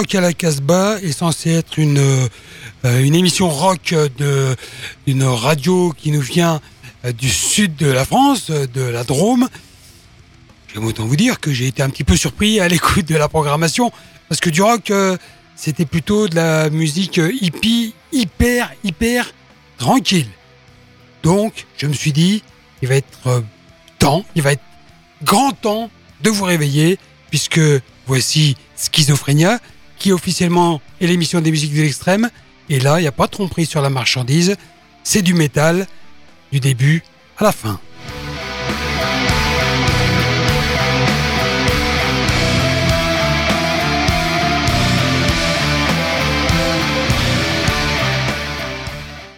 Rock à la Casbah est censé être une, euh, une émission rock d'une radio qui nous vient euh, du sud de la France, de la Drôme. J'aime autant vous dire que j'ai été un petit peu surpris à l'écoute de la programmation, parce que du rock, euh, c'était plutôt de la musique hippie, hyper, hyper tranquille. Donc, je me suis dit, il va être temps, il va être grand temps de vous réveiller, puisque voici Schizophrénia, qui officiellement est l'émission des musiques de l'extrême. Et là, il n'y a pas de tromperie sur la marchandise. C'est du métal, du début à la fin.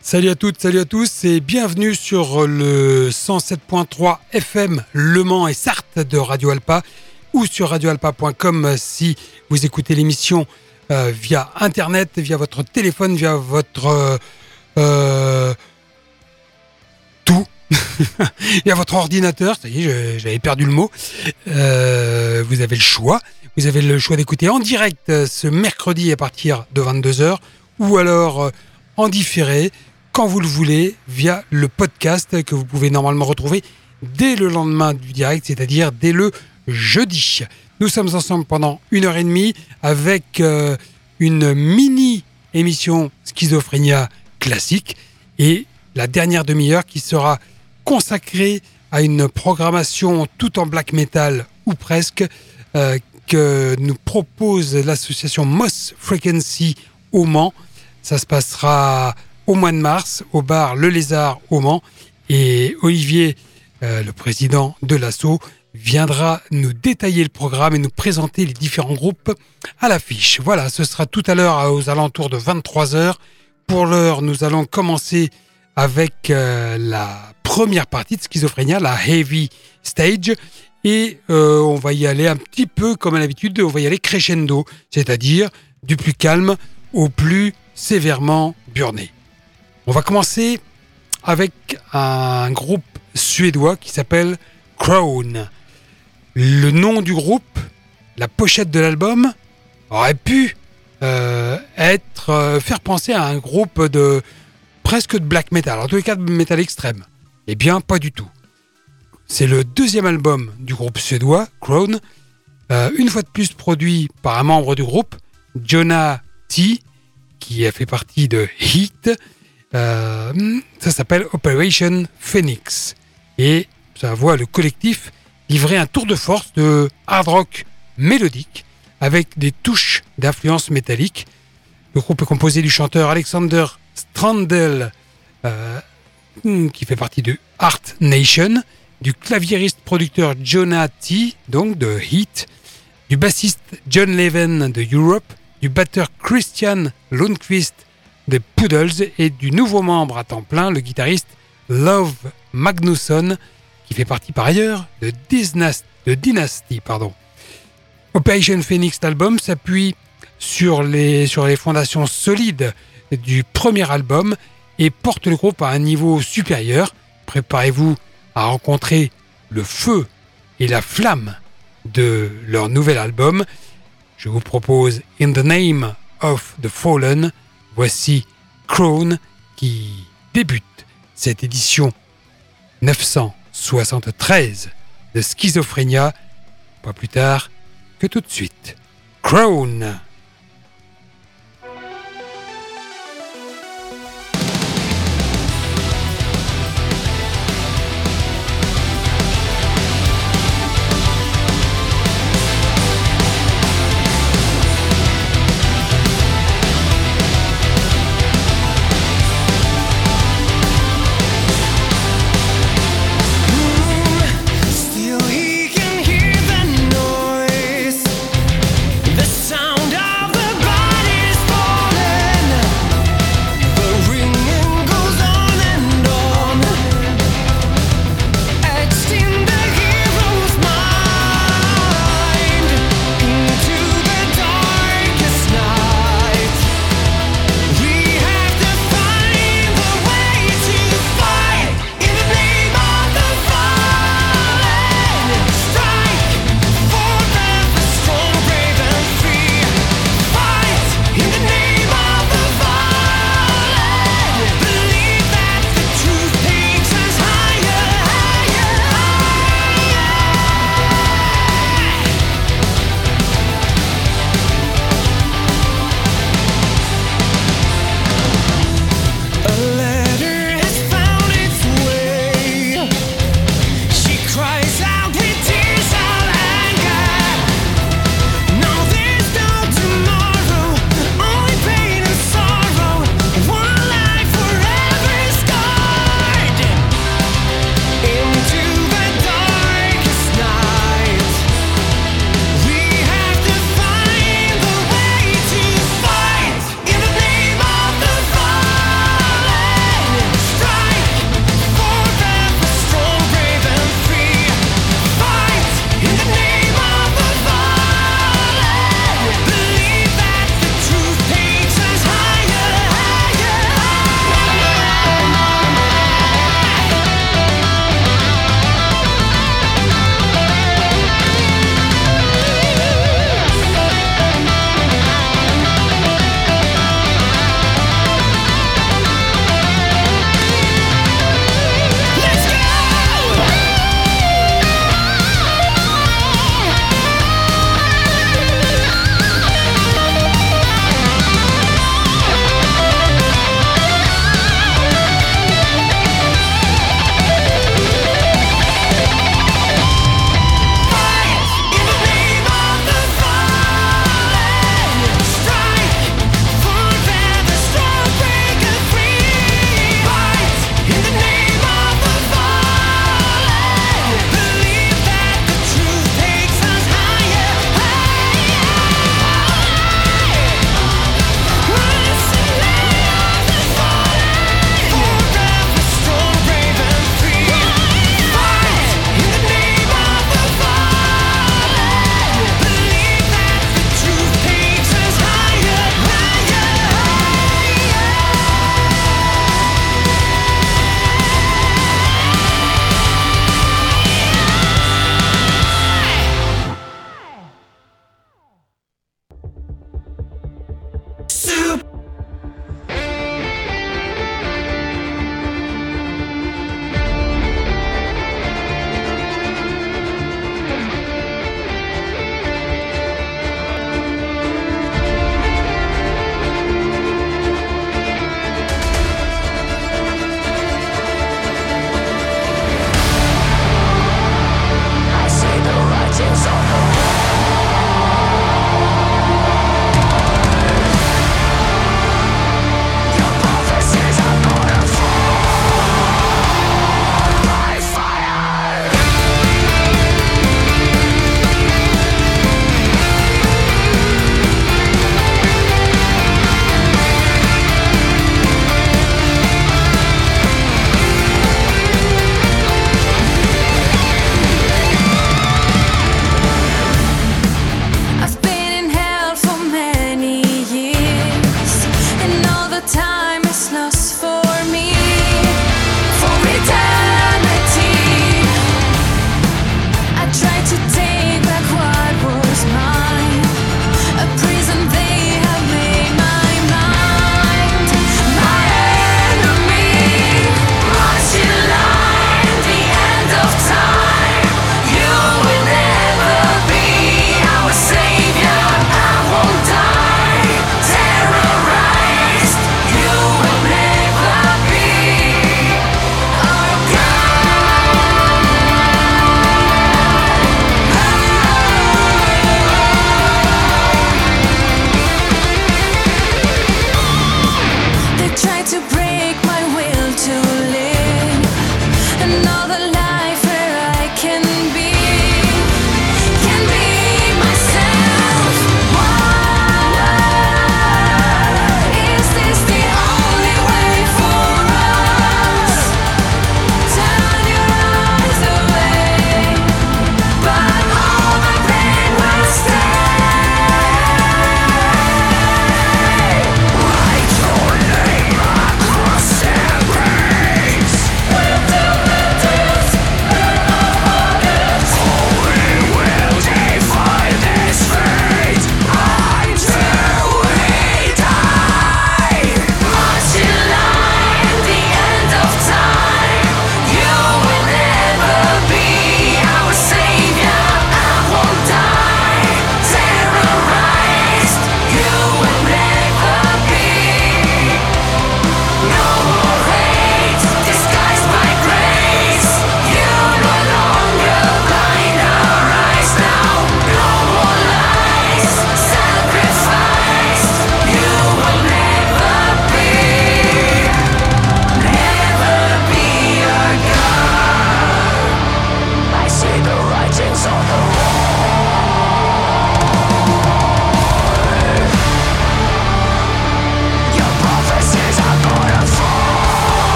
Salut à toutes, salut à tous et bienvenue sur le 107.3 FM Le Mans et Sarthe de Radio Alpa ou sur radioalpa.com si vous écoutez l'émission euh, via Internet, via votre téléphone, via votre... Euh, euh, tout. via votre ordinateur, ça y est, j'avais perdu le mot. vous avez le choix. Vous avez le choix d'écouter en direct ce mercredi à partir de 22h ou alors en différé quand vous le voulez via le podcast que vous pouvez normalement retrouver dès le lendemain du direct, c'est-à-dire dès le jeudi. Nous sommes ensemble pendant une heure et demie avec euh, une mini émission Schizophrénia classique et la dernière demi-heure qui sera consacrée à une programmation tout en black metal ou presque euh, que nous propose l'association Moss Frequency au Mans. Ça se passera au mois de mars au bar Le Lézard au Mans. Et Olivier, euh, le président de l'assaut, viendra nous détailler le programme et nous présenter les différents groupes à l'affiche. Voilà, ce sera tout à l'heure aux alentours de 23h. Pour l'heure, nous allons commencer avec euh, la première partie de Schizophrénia, la Heavy Stage. Et euh, on va y aller un petit peu comme à l'habitude, on va y aller crescendo, c'est-à-dire du plus calme au plus sévèrement burné. On va commencer avec un groupe suédois qui s'appelle Crown. Le nom du groupe, la pochette de l'album, aurait pu euh, être euh, faire penser à un groupe de presque de black metal, en tous les cas de metal extrême. Eh bien, pas du tout. C'est le deuxième album du groupe suédois, Crown, euh, une fois de plus produit par un membre du groupe, Jonah T, qui a fait partie de Heat, ça s'appelle Operation Phoenix. Et ça voit le collectif livrer un tour de force de hard rock mélodique avec des touches d'influence métallique. Le groupe est composé du chanteur Alexander Strandel, euh, qui fait partie de Art Nation, du claviériste producteur Jonah T, donc de Heat, du bassiste John Leven de Europe, du batteur Christian Lundqvist des Poodles et du nouveau membre à temps plein, le guitariste Love Magnusson, fait partie par ailleurs de, de Dynasty. Pardon. Operation Phoenix, l'album, s'appuie sur les, sur les fondations solides du premier album et porte le groupe à un niveau supérieur. Préparez-vous à rencontrer le feu et la flamme de leur nouvel album. Je vous propose In the Name of the Fallen, Voici Crown qui débute cette édition 973 de Schizophrénia, pas plus tard que tout de suite. Crown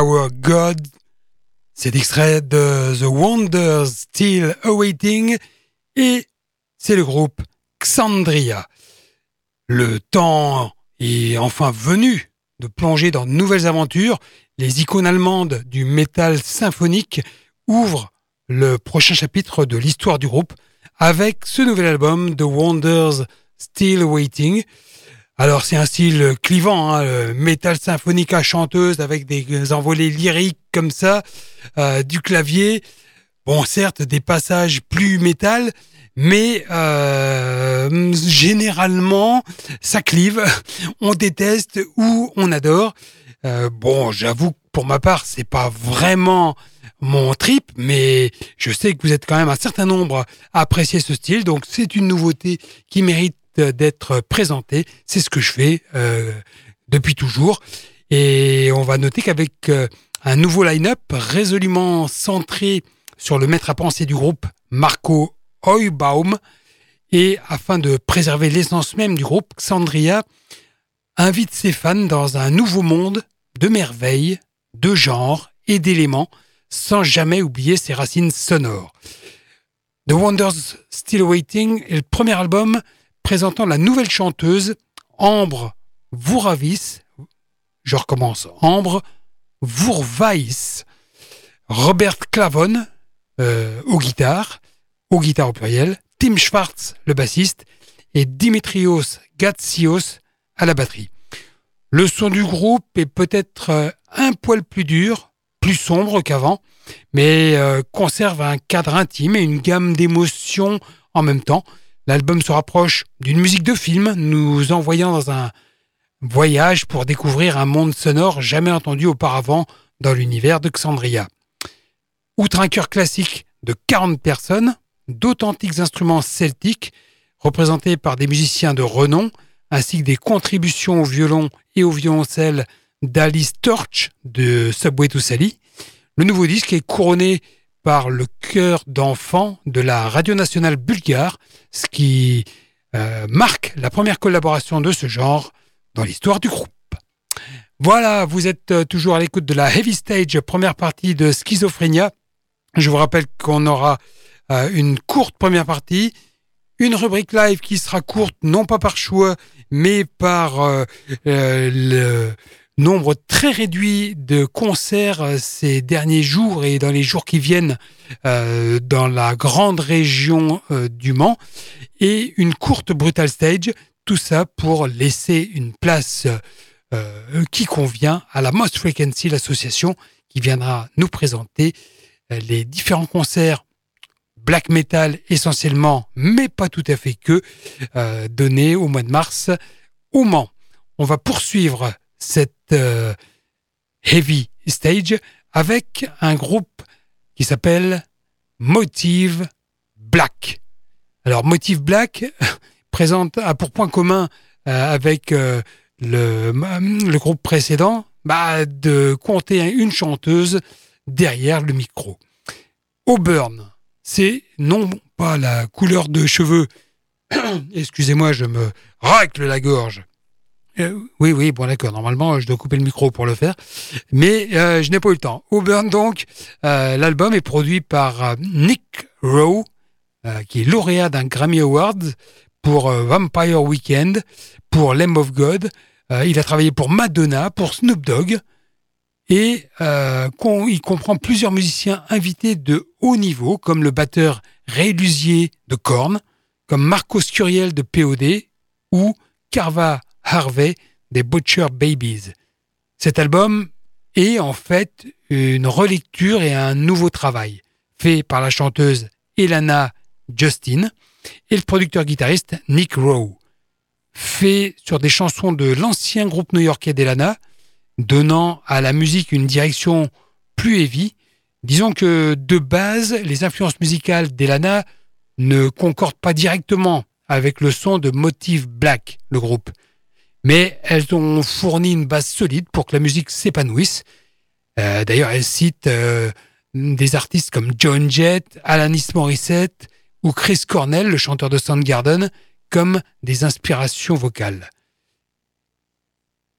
Our God. C'est extrait de The Wonders Still Awaiting et c'est le groupe Xandria. Le temps est enfin venu de plonger dans de nouvelles aventures. Les icônes allemandes du métal symphonique ouvrent le prochain chapitre de l'histoire du groupe avec ce nouvel album The Wonders Still Waiting. Alors c'est un style clivant, hein, métal symphonique à chanteuse avec des envolées lyriques comme ça, euh, du clavier. Bon, certes, des passages plus métal, mais euh, généralement, ça clive. On déteste ou on adore. Euh, bon, j'avoue que pour ma part, c'est pas vraiment mon trip, mais je sais que vous êtes quand même un certain nombre à apprécier ce style, donc c'est une nouveauté qui mérite d'être présentée. C'est ce que je fais euh, depuis toujours. Et on va noter qu'avec euh, un nouveau line-up résolument centré sur le maître à penser du groupe, Marco Heubaum, et afin de préserver l'essence même du groupe, Xandria invite ses fans dans un nouveau monde de merveilles, de genres et d'éléments sans jamais oublier ses racines sonores. The Wonders Still Waiting est le premier album présentant la nouvelle chanteuse Ambre Vouravis. Je recommence. Ambre Vourvais. Robert Clavon euh, aux guitares, aux au pluriel, Tim Schwartz le bassiste et Dimitrios Gatsios à la batterie. Le son du groupe est peut-être euh, un poil plus dur, plus sombre qu'avant, mais euh, conserve un cadre intime et une gamme d'émotions en même temps. L'album se rapproche d'une musique de film, nous envoyant dans un voyage pour découvrir un monde sonore jamais entendu auparavant dans l'univers de Xandria. Outre un chœur classique de 40 personnes, d'authentiques instruments celtiques représentés par des musiciens de renom, ainsi que des contributions au violon et au violoncelle d'Alice Torch de Subway to Sally. Le nouveau disque est couronné par le chœur d'enfants de la radio nationale bulgare, ce qui euh, marque la première collaboration de ce genre dans l'histoire du groupe. Voilà, vous êtes euh, toujours à l'écoute de la Heavy Stage, première partie de Schizophrénia. Je vous rappelle qu'on aura euh, une courte première partie, une rubrique live qui sera courte, non pas par choix, mais par le, nombre très réduit de concerts euh, ces derniers jours et dans les jours qui viennent euh, dans la grande région euh, du Mans et une courte Brutal Stage, tout ça pour laisser une place qui convient à la Most Frequency, l'association qui viendra nous présenter les différents concerts black metal essentiellement, mais pas tout à fait que, donnés au mois de mars au Mans. On va poursuivre cette euh, heavy stage avec un groupe qui s'appelle Motive Black. Alors Motive Black présente a pour point commun euh, avec euh, le, groupe précédent bah, de compter une chanteuse derrière le micro. Auburn, c'est non pas la couleur de cheveux, excusez-moi, je me racle la gorge, euh, oui, oui, bon d'accord. Normalement, je dois couper le micro pour le faire, mais euh, je n'ai pas eu le temps. Auburn, donc, euh, l'album est produit par Nick Rowe, qui est lauréat d'un Grammy Award pour Vampire Weekend, pour Lamb of God. il a travaillé pour Madonna, pour Snoop Dogg, et il comprend plusieurs musiciens invités de haut niveau, comme le batteur Ray Lusier de Korn, comme Marco Scuriel de POD ou Carva Harvey des Butcher Babies. Cet album est en fait une relecture et un nouveau travail fait par la chanteuse Elana Justin et le producteur-guitariste Nick Rowe. Fait sur des chansons de l'ancien groupe new-yorkais d'Elana, donnant à la musique une direction plus heavy. Disons que de base, les influences musicales d'Elana ne concordent pas directement avec le son de Motive Black, le groupe mais elles ont fourni une base solide pour que la musique s'épanouisse. Euh, d'ailleurs, elles citent euh, des artistes comme John Jett, Alanis Morissette ou Chris Cornell, le chanteur de Soundgarden, comme des inspirations vocales.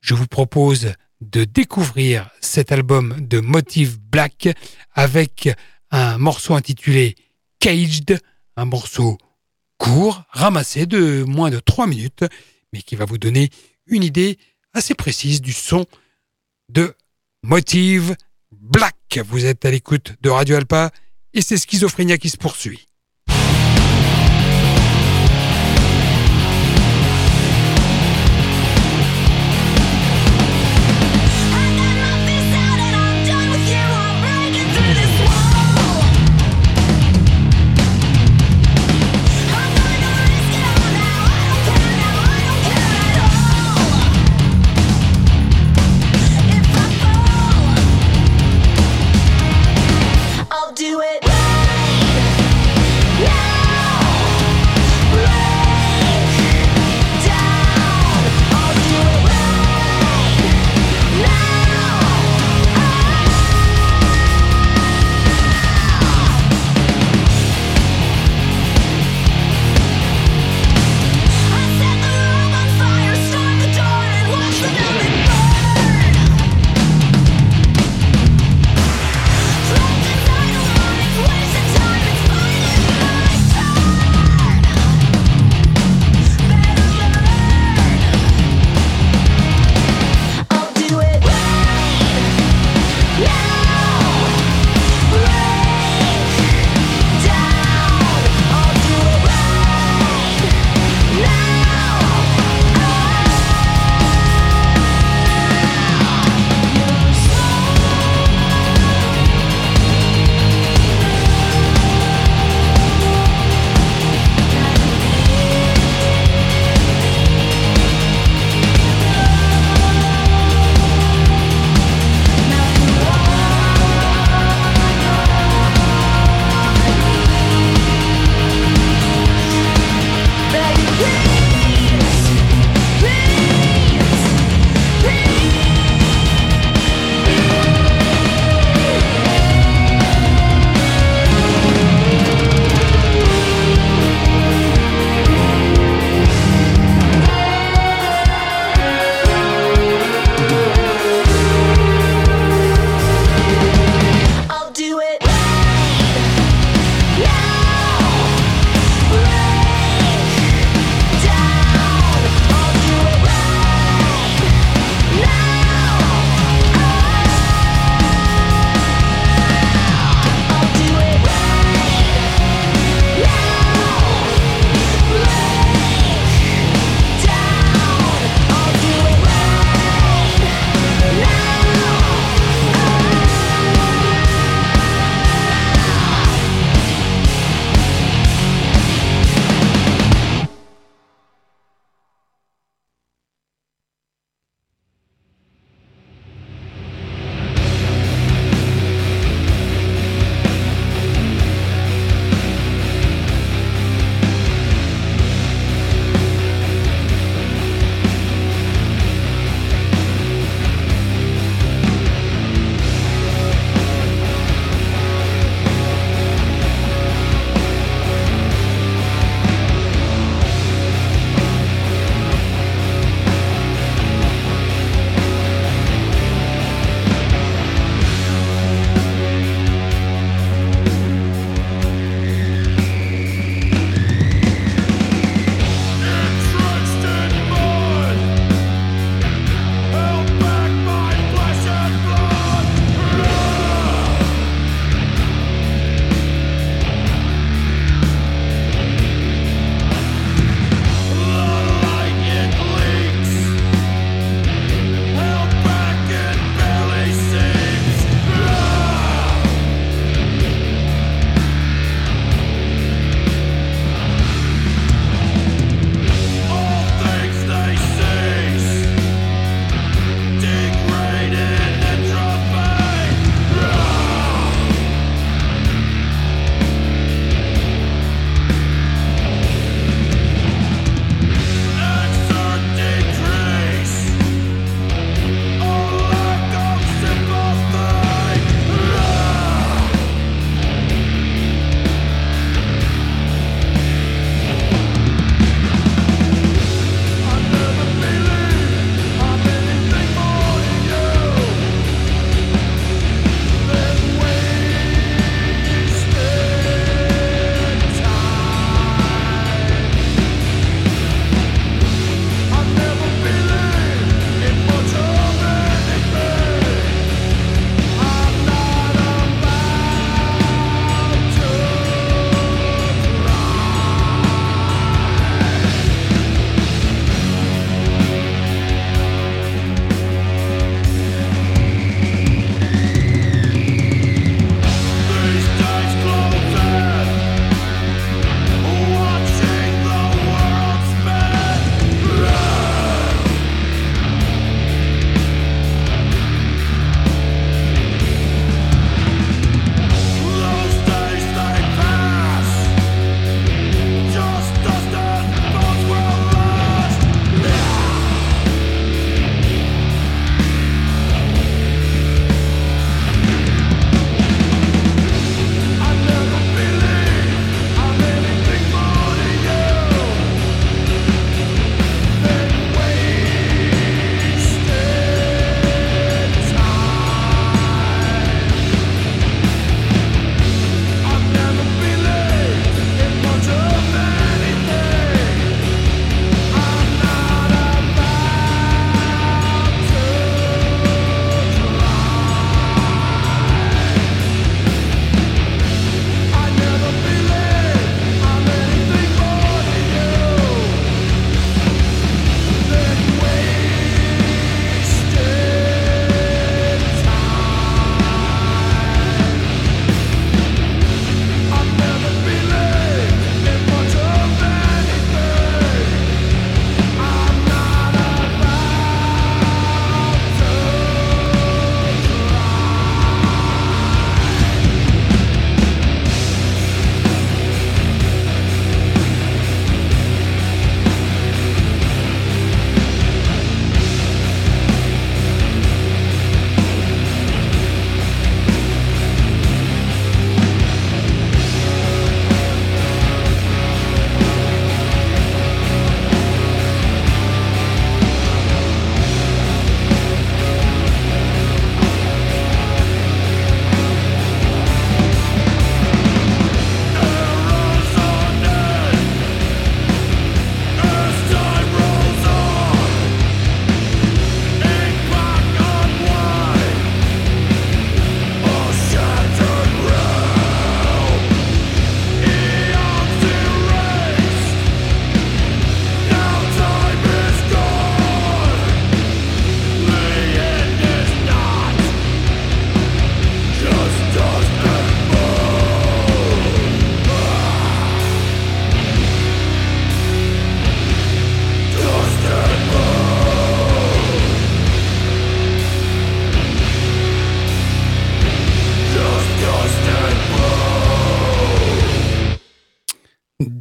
Je vous propose de découvrir cet album de Motive Black avec un morceau intitulé Caged, un morceau court, ramassé de moins de 3 minutes, mais qui va vous donner une idée assez précise du son de Motive Black. Vous êtes à l'écoute de Radio Alpa et c'est Schizophrénia qui se poursuit.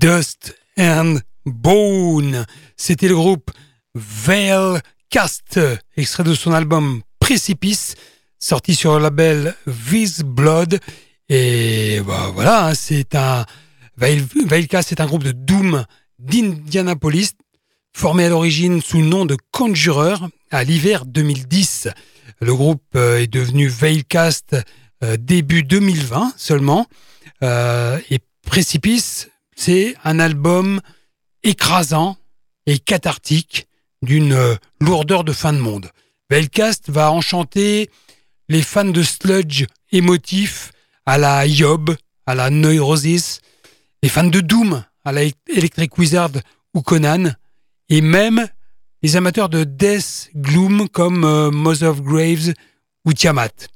Dust and Bone. C'était le groupe Veil Cast, extrait de son album Precipice, sorti sur le label Viz Blood. Et bah, voilà, hein, c'est un Veilcast, c'est un groupe de doom d'Indianapolis, formé à l'origine sous le nom de Conjurer à l'hiver 2010. Le groupe euh, est devenu Veilcast euh, début 2020 seulement. Euh, et Precipice, c'est un album écrasant et cathartique d'une lourdeur de fin de monde. Veilcast va enchanter les fans de sludge émotifs à la Yob, à la Neurosis, les fans de Doom à la Electric Wizard ou Conan, et même les amateurs de Death Gloom comme euh, of Graves ou Tiamat.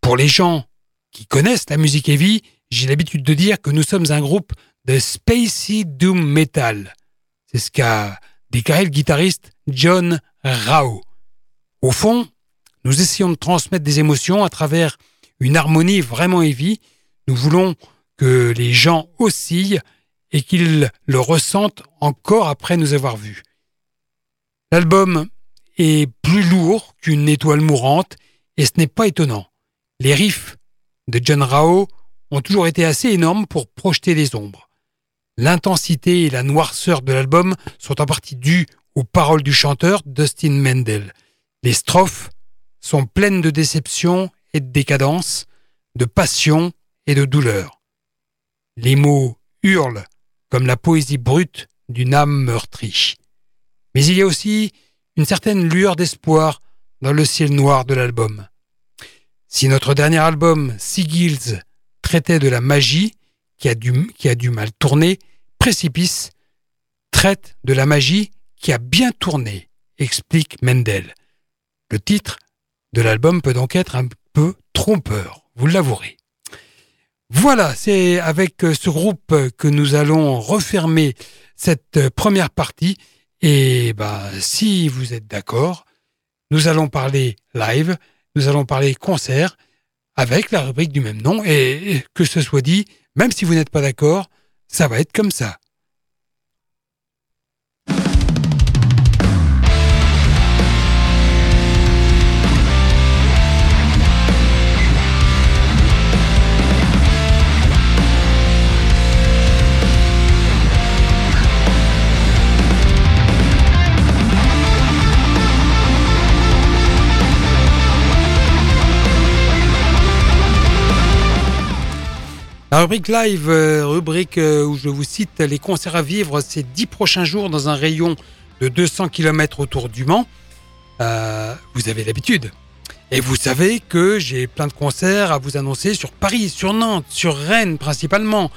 Pour les gens qui connaissent la musique heavy, j'ai l'habitude de dire que nous sommes un groupe de Spacey Doom Metal. C'est ce qu'a déclaré le guitariste John Rao. Au fond, nous essayons de transmettre des émotions à travers une harmonie vraiment heavy. Nous voulons que les gens oscillent et qu'ils le ressentent encore après nous avoir vus. L'album est plus lourd qu'une étoile mourante et ce n'est pas étonnant. Les riffs de John Rao ont toujours été assez énormes pour projeter des ombres. L'intensité et la noirceur de l'album sont en partie dues aux paroles du chanteur Dustin Mendel. Les strophes sont pleines de déception et de décadence, de passion et de douleur. Les mots hurlent comme la poésie brute d'une âme meurtrie. Mais il y a aussi une certaine lueur d'espoir dans le ciel noir de l'album. Si notre dernier album, Sigils, traitait de la magie qui a, du, qui a du mal tourné, Précipice traite de la magie qui a bien tourné, explique Mendel. Le titre de l'album peut donc être un peu trompeur, vous l'avouerez. Voilà, c'est avec ce groupe que nous allons refermer cette première partie. Et bah, si vous êtes d'accord, nous allons parler live, nous allons parler concert avec la rubrique du même nom. Et que ce soit dit, même si vous n'êtes pas d'accord, ça va être comme ça. La rubrique live, euh, rubrique euh, où je vous cite les concerts à vivre ces dix prochains jours dans un rayon de 200 km autour du Mans. Euh, vous avez l'habitude. Et vous savez que j'ai plein de concerts à vous annoncer sur Paris, sur Nantes, sur Rennes principalement,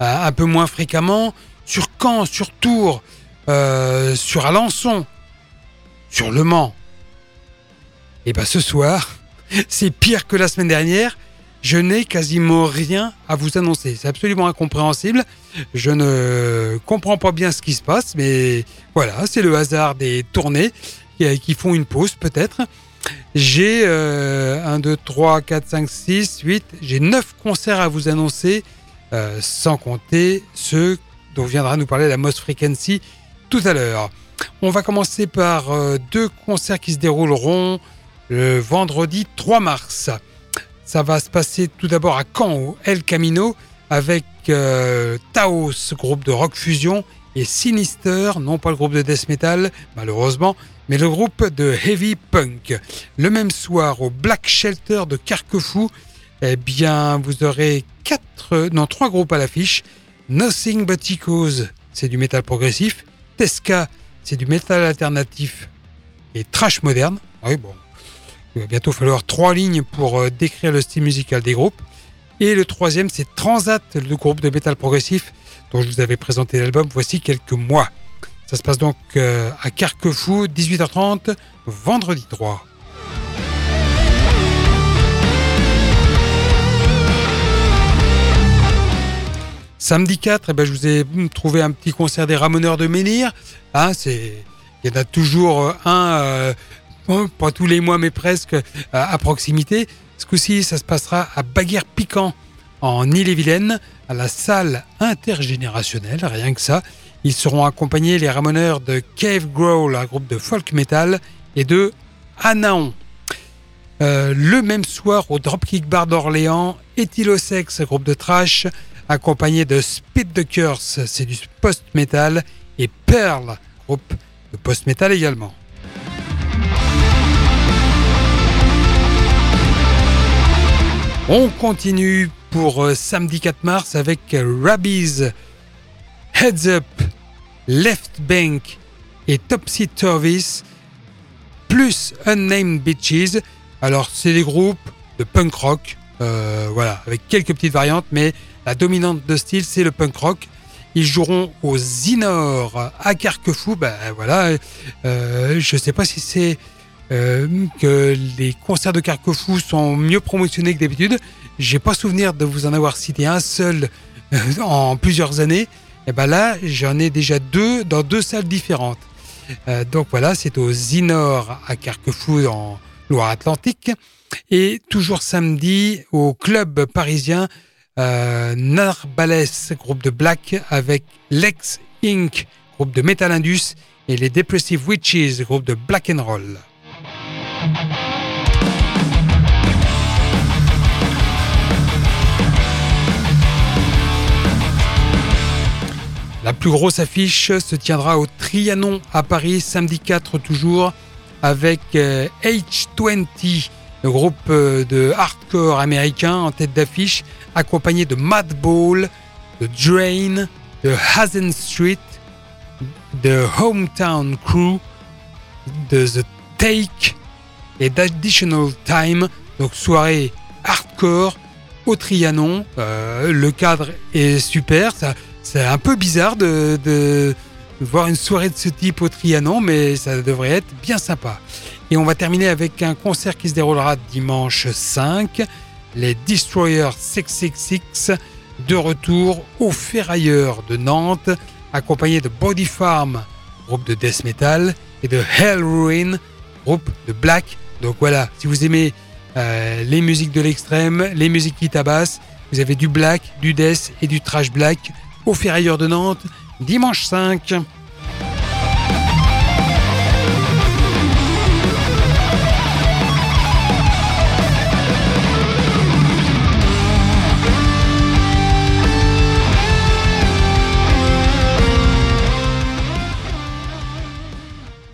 un peu moins fréquemment, sur Caen, sur Tours, sur Alençon, sur Le Mans. Et bien ce soir, c'est pire que la semaine dernière je n'ai quasiment rien à vous annoncer. C'est absolument incompréhensible. Je ne comprends pas bien ce qui se passe, mais voilà, c'est le hasard des tournées qui, font une pause peut-être. J'ai 1, 2, 3, 4, 5, 6, 8, j'ai 9 concerts à vous annoncer, euh, sans compter ceux dont viendra nous parler la Most Frequency tout à l'heure. On va commencer par euh, deux concerts qui se dérouleront le vendredi 3 mars. Ça va se passer tout d'abord à Caen, au El Camino, avec euh, Taos, groupe de rock fusion, et Sinister, non pas le groupe de death metal, malheureusement, mais le groupe de heavy punk. Le même soir, au Black Shelter de Carquefou, eh bien, vous aurez quatre, non, trois groupes à l'affiche. Nothing But Echoes, c'est du métal progressif. Tesca, c'est du métal alternatif et trash moderne. Ah oui, bon, il va bientôt falloir trois lignes pour euh, décrire le style musical des groupes. Et le troisième, c'est Transat, le groupe de métal progressif dont je vous avais présenté l'album voici quelques mois. Ça se passe donc euh, à Carquefou, 18h30, vendredi 3. Samedi 4, eh ben, je vous ai trouvé un petit concert des Ramoneurs de Menhir. Hein, il y en a toujours euh, un pas tous les mois, mais presque à, proximité. Ce coup-ci, ça se passera à Baguère-Piquant, en Ille-et-Vilaine, à la salle intergénérationnelle, rien que ça. Ils seront accompagnés, les ramoneurs, de Cave Growl, un groupe de folk metal, et de Anaon. Euh, le même soir, au Dropkick Bar d'Orléans, Ethylosex, groupe de trash, accompagné de Spit the Curse, c'est du post-metal, et Pearl, groupe de post-metal également. On continue pour euh, samedi 4 mars avec Rabbies, Heads Up, Left Bank et Topsy Turvis, plus Unnamed Bitches. Alors, c'est des groupes de punk rock, euh, voilà, avec quelques petites variantes, mais la dominante de style, c'est le punk rock. Ils joueront au Zinor à Carquefou. Ben voilà, euh, je ne sais pas si c'est euh, que les concerts de Carquefou sont mieux promotionnés que d'habitude. J'ai pas souvenir de vous en avoir cité un seul euh, en plusieurs années. Et ben là, j'en ai déjà deux dans deux salles différentes. Euh, donc voilà, c'est au Zinor à Carquefou en Loire-Atlantique. Et toujours samedi au club parisien euh, Narbales, groupe de black, avec Lex Inc., groupe de Metal Indus, et les Depressive Witches, groupe de black and roll. La plus grosse affiche se tiendra au Trianon à Paris samedi 4 toujours avec H20, euh, le groupe euh, de hardcore américain en tête d'affiche, accompagné de Madball, de Drain, de Hazen Street, de Hometown Crew, de The Take et d'Additional Time, donc soirée hardcore au Trianon. Euh, le cadre est super, c'est un peu bizarre de, voir une soirée de ce type au Trianon, mais ça devrait être bien sympa. Et on va terminer avec un concert qui se déroulera dimanche 5, les Destroyers 666, de retour au Ferrailleur de Nantes, accompagnés de Body Farm, groupe de death metal, et de Hell Ruin, groupe de black. Donc voilà, si vous aimez euh, les musiques de l'extrême, les musiques qui tabassent, vous avez du black, du death et du trash black au Ferrailleur de Nantes, dimanche 5.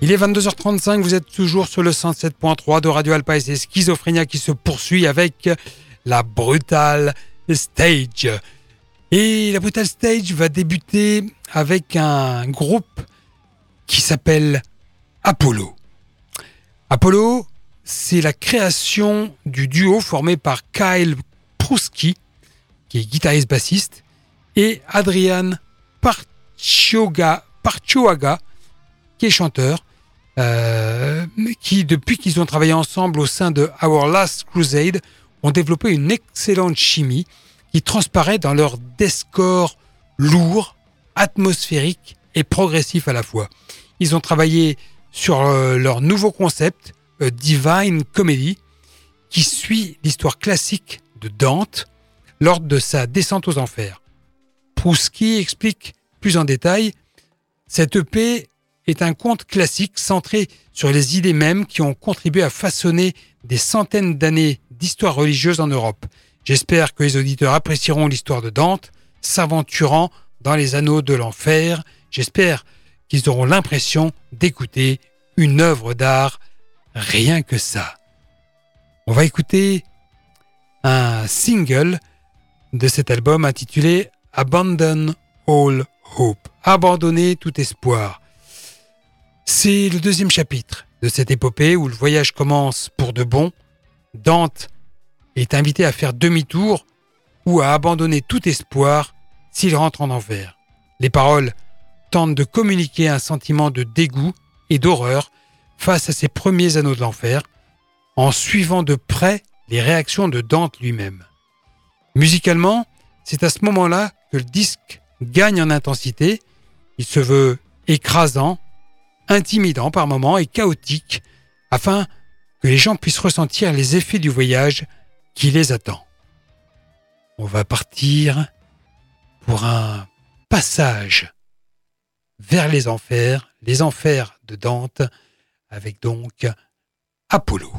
Il est 22h35, vous êtes toujours sur le 107.3 de Radio Alpa et c'est Schizophrénia qui se poursuit avec la brutale stage. Et la brutale stage va débuter avec un groupe qui s'appelle Apollo. Apollo, c'est la création du duo formé par Kyle Pruski, qui est guitariste bassiste, et Adrian Parchoaga, qui est chanteur. Euh, qui, depuis qu'ils ont travaillé ensemble au sein de Our Last Crusade, ont développé une excellente chimie qui transparaît dans leur descore lourd, atmosphérique et progressif à la fois. Ils ont travaillé sur euh, leur nouveau concept, Divine Comedy, qui suit l'histoire classique de Dante lors de sa descente aux enfers. Prouski explique plus en détail cette EP est un conte classique centré sur les idées mêmes qui ont contribué à façonner des centaines d'années d'histoire religieuse en Europe. J'espère que les auditeurs apprécieront l'histoire de Dante, s'aventurant dans les anneaux de l'enfer. J'espère qu'ils auront l'impression d'écouter une œuvre d'art, rien que ça. On va écouter un single de cet album intitulé Abandon All Hope, abandonner tout espoir. C'est le deuxième chapitre de cette épopée où le voyage commence pour de bon. Dante est invité à faire demi-tour ou à abandonner tout espoir s'il rentre en enfer. Les paroles tentent de communiquer un sentiment de dégoût et d'horreur face à ces premiers anneaux de l'enfer, en suivant de près les réactions de Dante lui-même. Musicalement, c'est à ce moment-là que le disque gagne en intensité, il se veut écrasant, intimidant par moments et chaotique, afin que les gens puissent ressentir les effets du voyage qui les attend. On va partir pour un passage vers les enfers, les enfers de Dante, avec donc Apollo.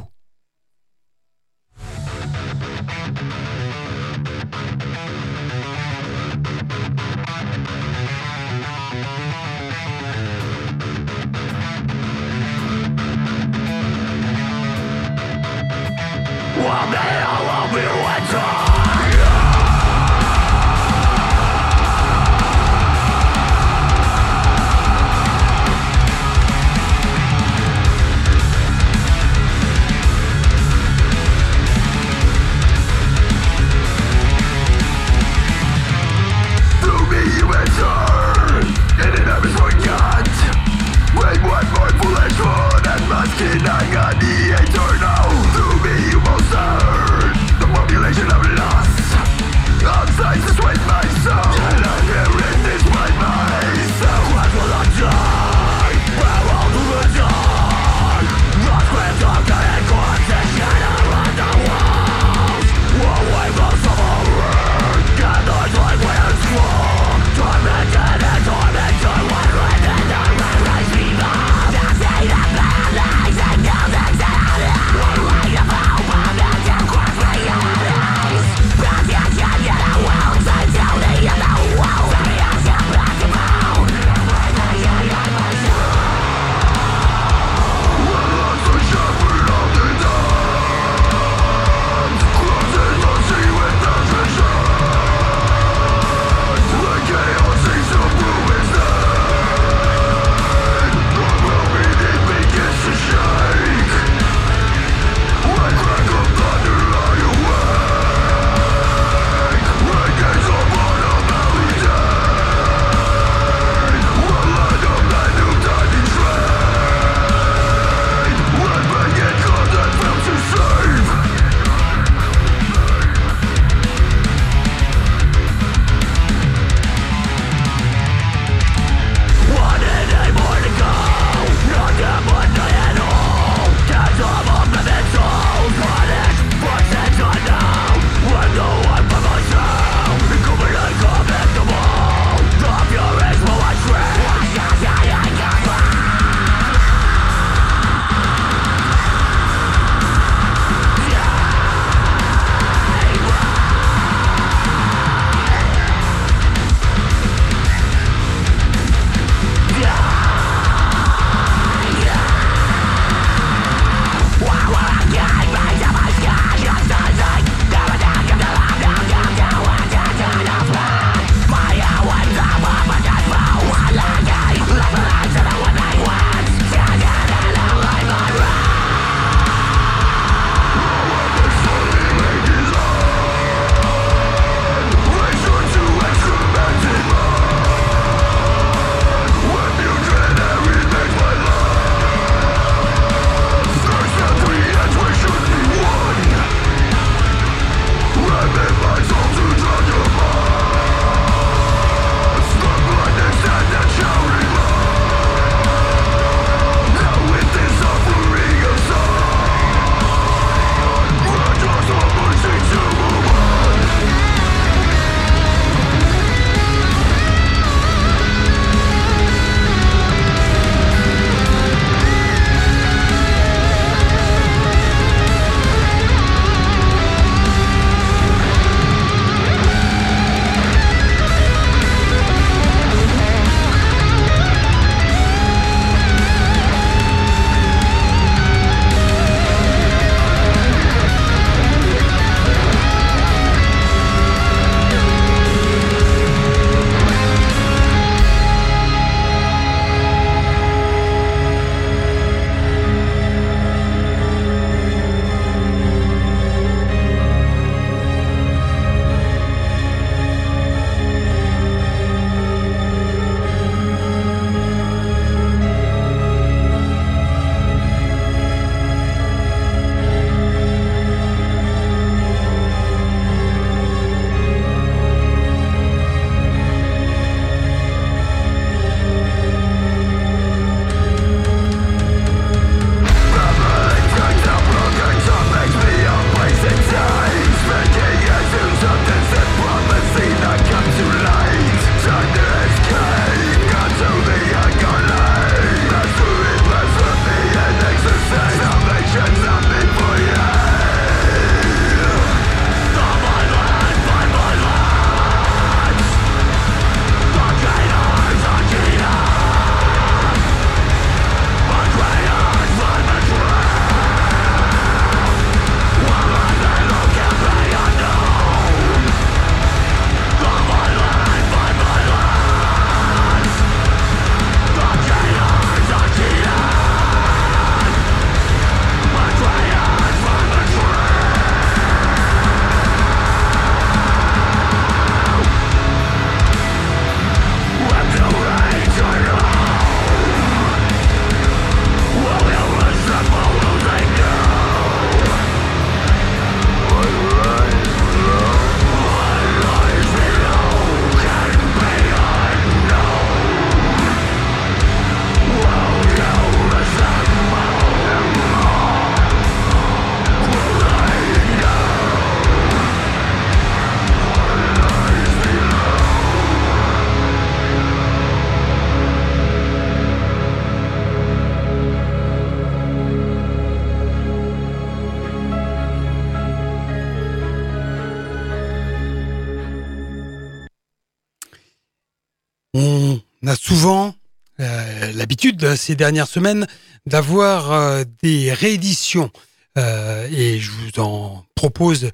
Souvent euh, l'habitude ces dernières semaines d'avoir euh, des rééditions euh, et je vous en propose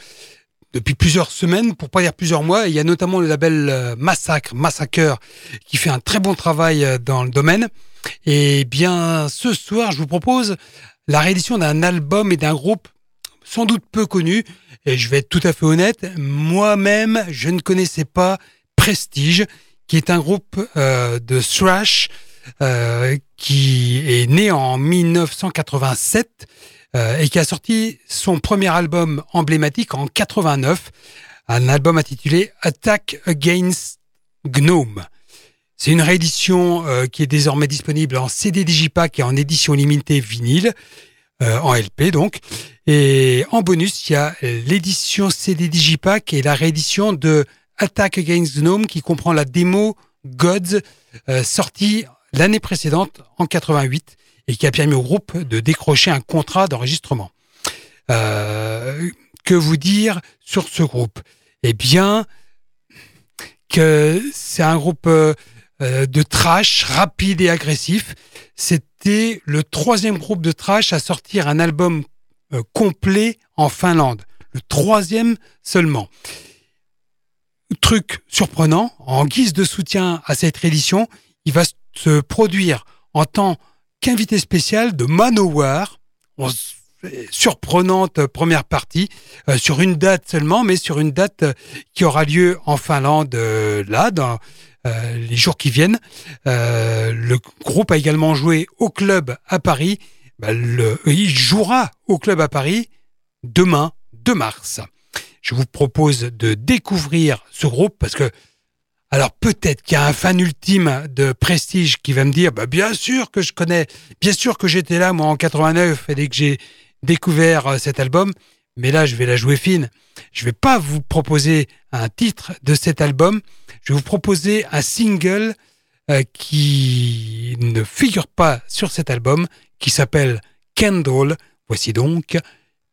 depuis plusieurs semaines, pour pas dire plusieurs mois. Il y a notamment le label Massacre, Massacre, qui fait un très bon travail dans le domaine. Et bien, ce soir, je vous propose la réédition d'un album et d'un groupe sans doute peu connu. Et je vais être tout à fait honnête, moi-même, je ne connaissais pas Prestige, qui est un groupe euh, de thrash euh, qui est né en 1987 euh, et qui a sorti son premier album emblématique en 89, un album intitulé Attack Against Gnome. C'est une réédition qui est désormais disponible en CD Digipack et en édition limitée vinyle, en LP donc. Et en bonus, il y a l'édition CD Digipack et la réédition de Attack Against Gnome qui comprend la démo Gods euh, sortie l'année précédente en 88 et qui a permis au groupe de décrocher un contrat d'enregistrement. que vous dire sur ce groupe? Eh bien, que c'est un groupe euh, de trash rapide et agressif. C'était le troisième groupe de trash à sortir un album euh, complet en Finlande. Le troisième seulement. Truc surprenant, en guise de soutien à cette édition, il va se produire en tant qu'invité spécial de Manowar. surprenante première partie euh, sur une date seulement, mais sur une date qui aura lieu en Finlande là, dans, euh, les jours qui viennent. Euh, le groupe a également joué au club à Paris. Bah, il jouera au club à Paris demain, 2 mars. Je vous propose de découvrir ce groupe parce que alors peut-être qu'il y a un fan ultime de Prestige qui va me dire bah bien sûr que je connais, bien sûr que j'étais là moi en 89 et dès que j'ai découvert euh, cet album, mais là je vais la jouer fine. Je vais pas vous proposer un titre de cet album, je vais vous proposer un single euh, qui ne figure pas sur cet album, qui s'appelle Candle. Voici donc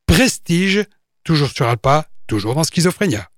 Prestige, toujours sur Alpa, toujours dans Schizophrénia.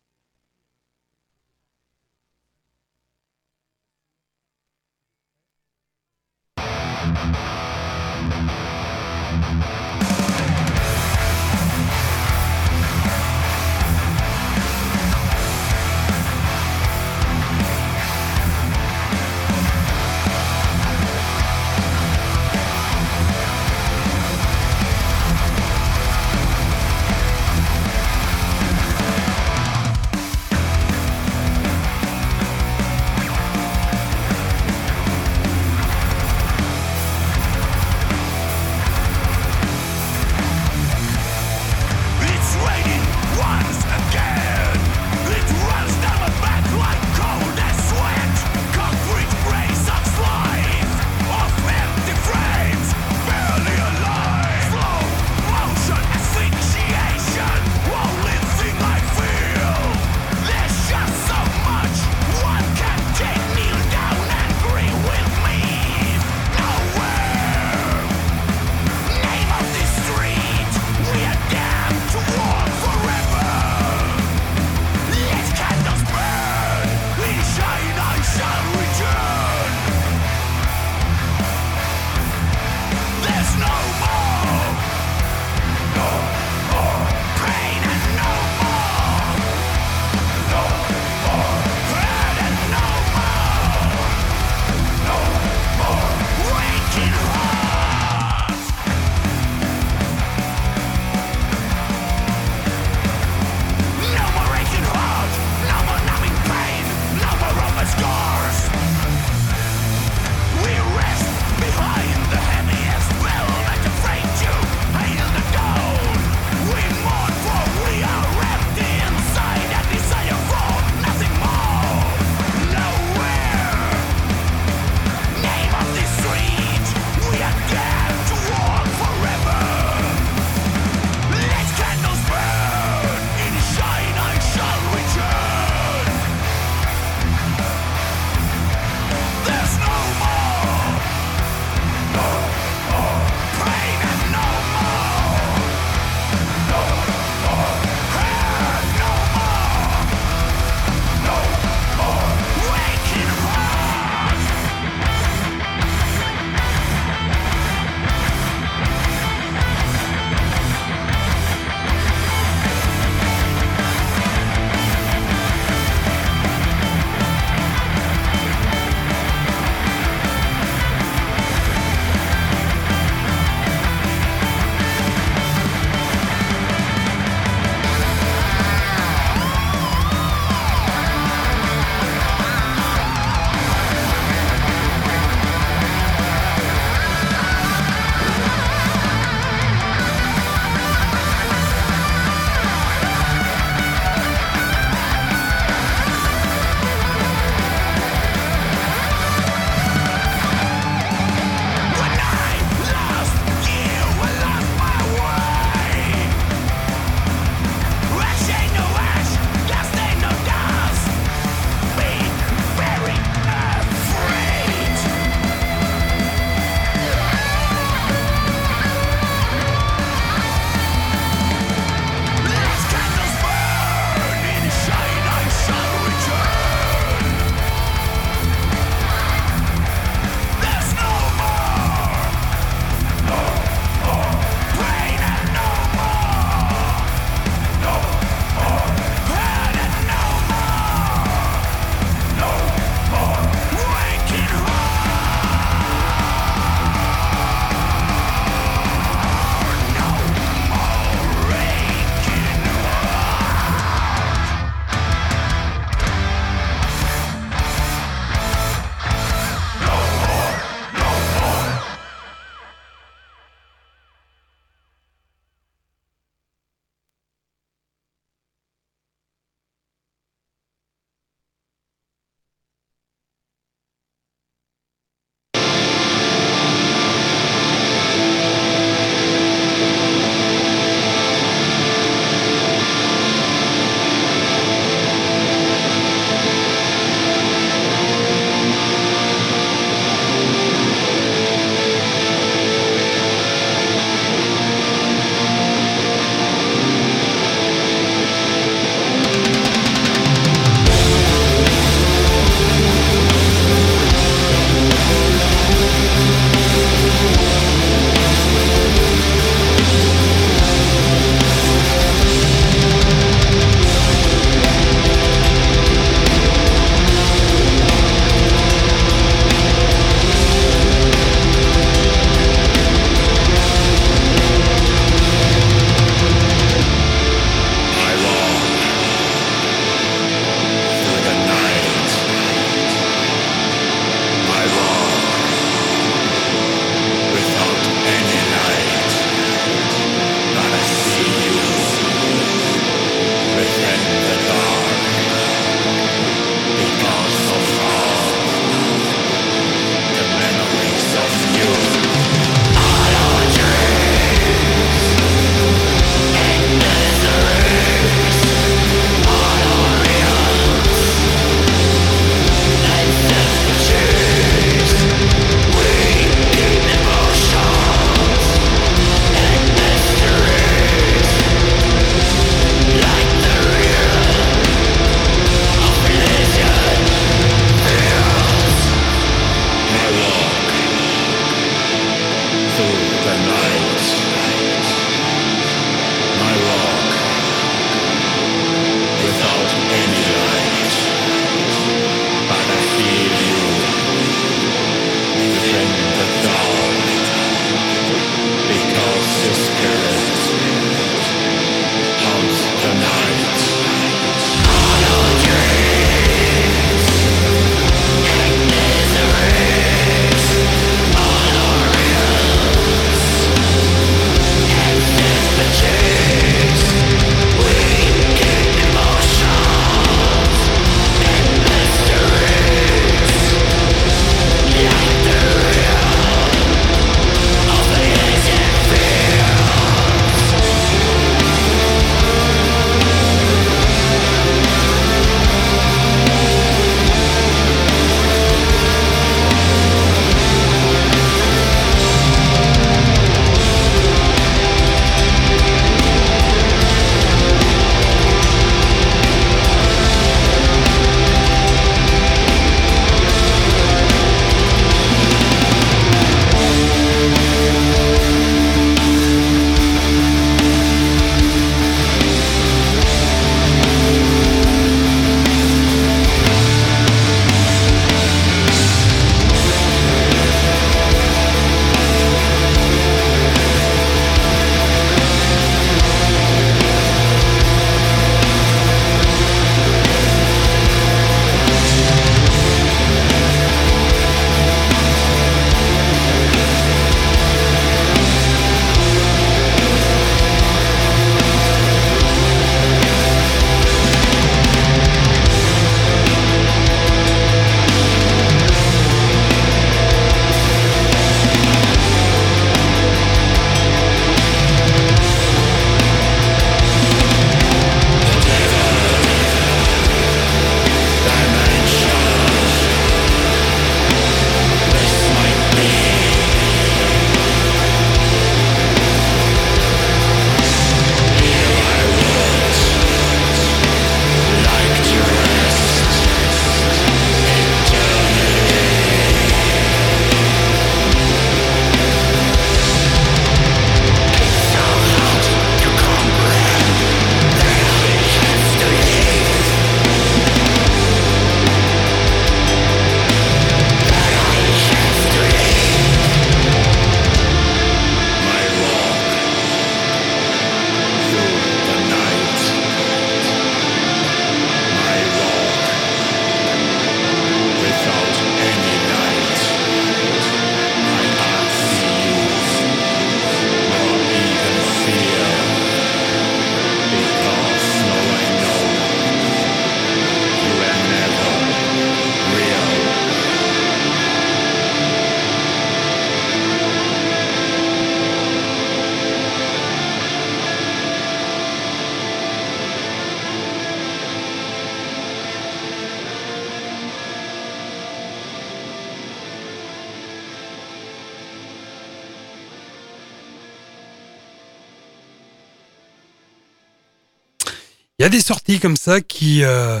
Sorties comme ça qui euh,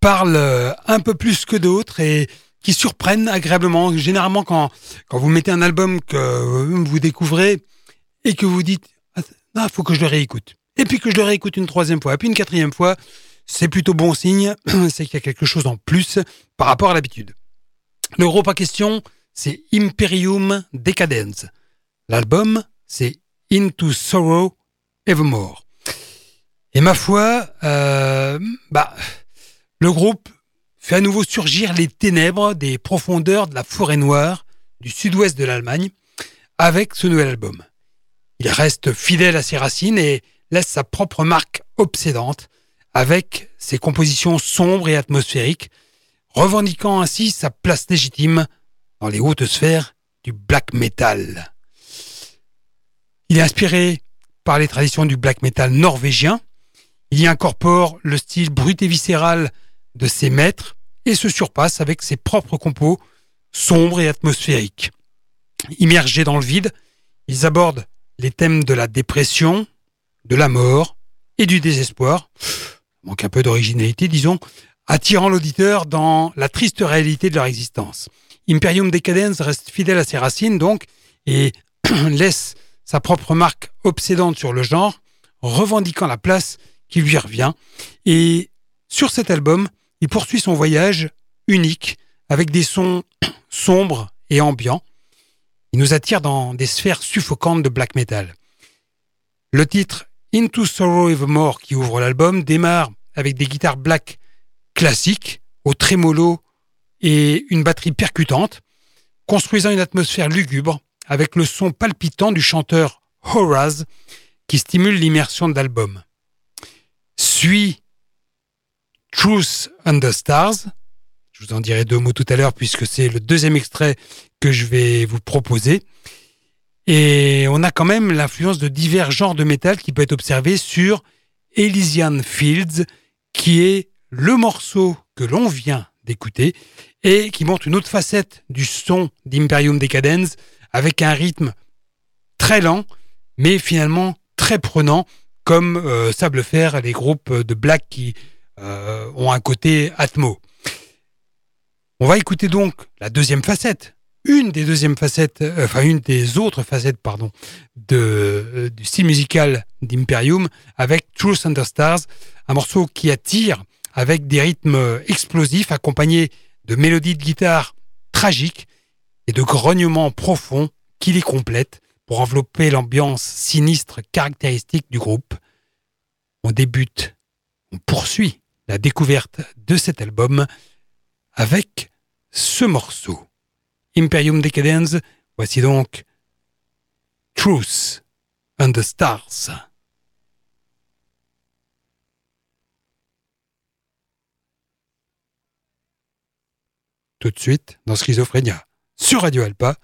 parlent euh, un peu plus que d'autres et qui surprennent agréablement. Généralement, quand, vous mettez un album que vous découvrez et que vous dites ah, il faut que je le réécoute. Et puis que je le réécoute une troisième fois, et puis une quatrième fois, c'est plutôt bon signe, c'est qu'il y a quelque chose en plus par rapport à l'habitude. Le groupe question, c'est Imperium Decadence. L'album, c'est Into Sorrow Evermore. Et ma foi, euh, bah, le groupe fait à nouveau surgir les ténèbres des profondeurs de la forêt noire du sud-ouest de l'Allemagne avec ce nouvel album. Il reste fidèle à ses racines et laisse sa propre marque obsédante avec ses compositions sombres et atmosphériques, revendiquant ainsi sa place légitime dans les hautes sphères du black metal. Il est inspiré par les traditions du black metal norvégien. Il y incorpore le style brut et viscéral de ses maîtres et se surpasse avec ses propres compos sombres et atmosphériques. Immergés dans le vide, ils abordent les thèmes de la dépression, de la mort et du désespoir, manque un peu d'originalité disons, attirant l'auditeur dans la triste réalité de leur existence. Imperium Decadence reste fidèle à ses racines donc et laisse sa propre marque obsédante sur le genre, revendiquant la place qui lui revient. Et sur cet album, il poursuit son voyage unique avec des sons sombres et ambiants. Il nous attire dans des sphères suffocantes de black metal. Le titre Into Sorrow Evermore qui ouvre l'album démarre avec des guitares black classiques au trémolo et une batterie percutante, construisant une atmosphère lugubre avec le son palpitant du chanteur Horaz qui stimule l'immersion de l'album. Suit Truth Under Stars. Je vous en dirai deux mots tout à l'heure puisque c'est le deuxième extrait que je vais vous proposer. Et on a quand même l'influence de divers genres de métal qui peut être observé sur Elysian Fields, qui est le morceau que l'on vient d'écouter et qui montre une autre facette du son d'Imperium Decadence avec un rythme très lent, mais finalement très prenant, comme euh, savent le faire les groupes de black qui euh, ont un côté atmo. On va écouter donc la deuxième facette, une des deuxièmes facettes, euh, enfin une des autres facettes, pardon, du style musical d'Imperium avec Truth Under Stars, un morceau qui attire avec des rythmes explosifs accompagnés de mélodies de guitare tragiques et de grognements profonds qui les complètent pour envelopper l'ambiance sinistre caractéristique du groupe. On débute, on poursuit la découverte de cet album avec ce morceau. Imperium Decadence, voici donc Truth and the Stars. tout de suite dans Schizophrénia sur Radio Alpa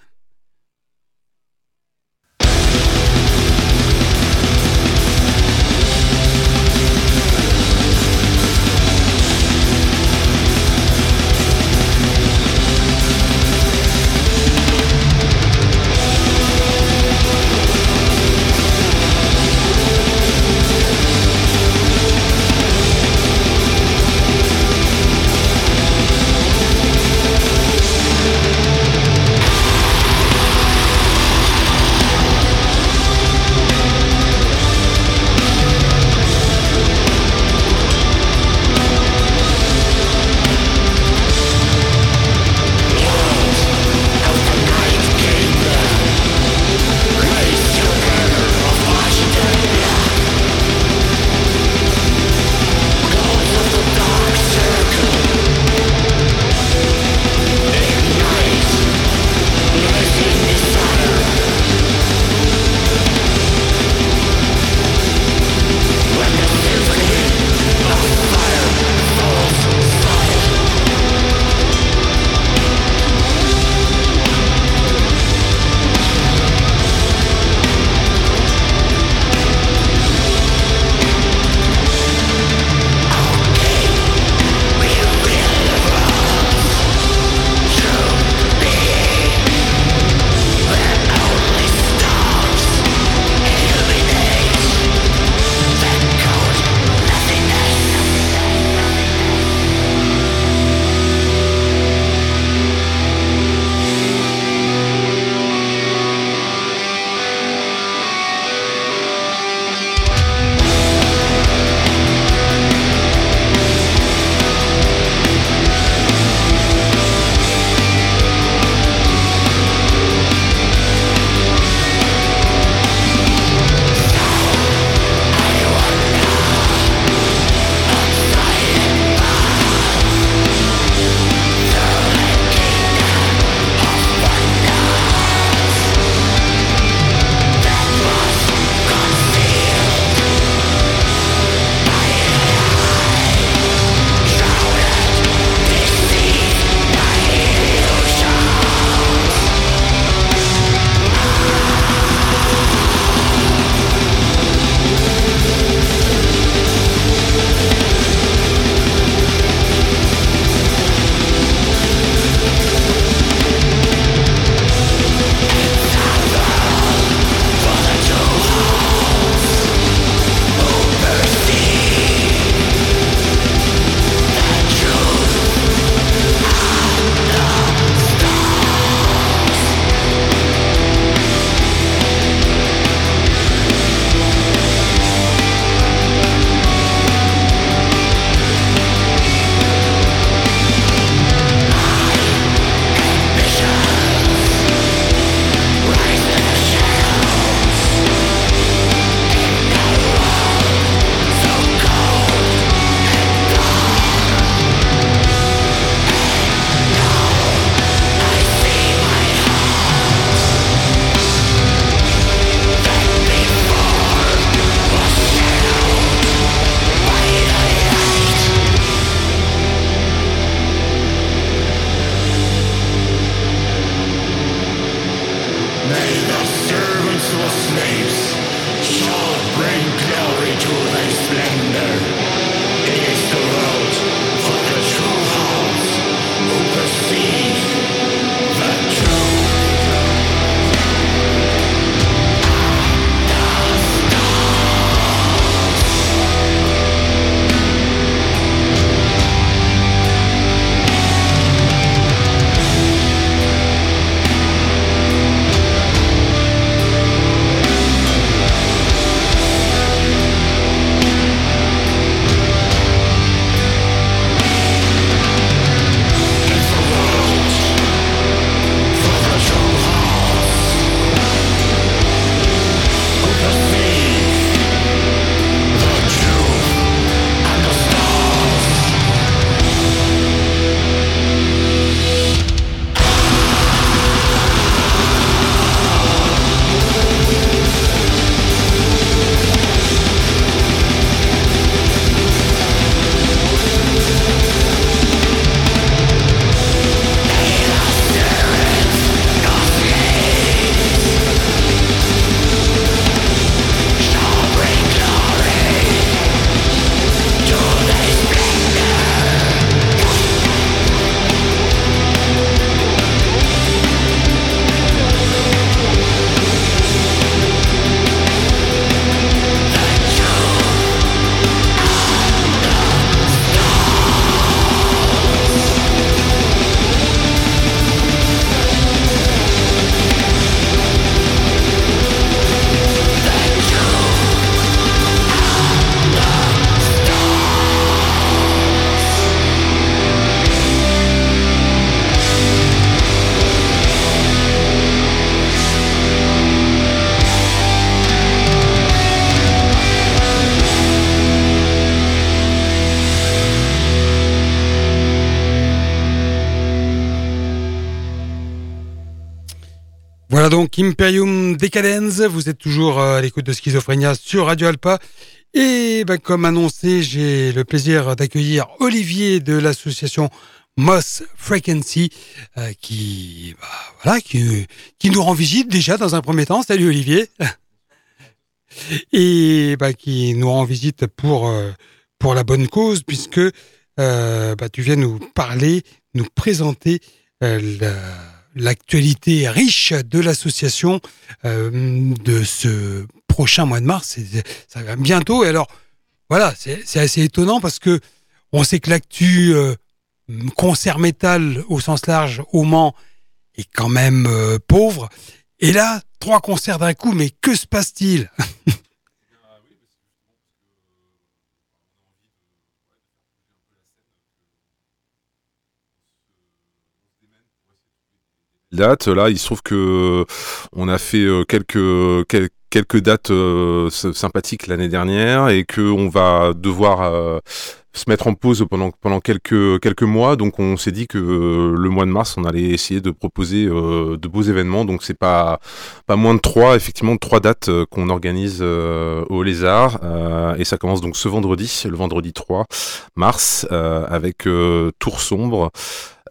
donc Imperium Decadence, vous êtes toujours euh, à l'écoute de Schizophrénia sur Radio Alpa. Et ben, comme annoncé, j'ai le plaisir d'accueillir Olivier de l'association Moss Frequency euh, qui, bah, voilà, qui, nous rend visite déjà dans un premier temps. Salut Olivier. Et bah, qui nous rend visite pour, euh, pour la bonne cause puisque bah, tu viens nous parler, nous présenter la l'actualité riche de l'association euh, de ce prochain mois de mars. Ça va bientôt. Et alors, voilà, c'est assez étonnant parce que on sait que l'actu euh, concert métal au sens large au Mans est quand même euh, pauvre. Et là, trois concerts d'un coup, mais que se passe-t-il? date. Là, il se trouve que on a fait euh, quelques, quelques, dates euh, sympathiques l'année dernière et que on va devoir euh, se mettre en pause pendant pendant quelques quelques mois. Donc on s'est dit que le mois de mars, on allait essayer de proposer de beaux événements. Donc c'est pas pas moins de trois, effectivement, trois dates qu'on organise au Lézard. et ça commence donc ce vendredi, le vendredi 3 mars, avec Tour sombre.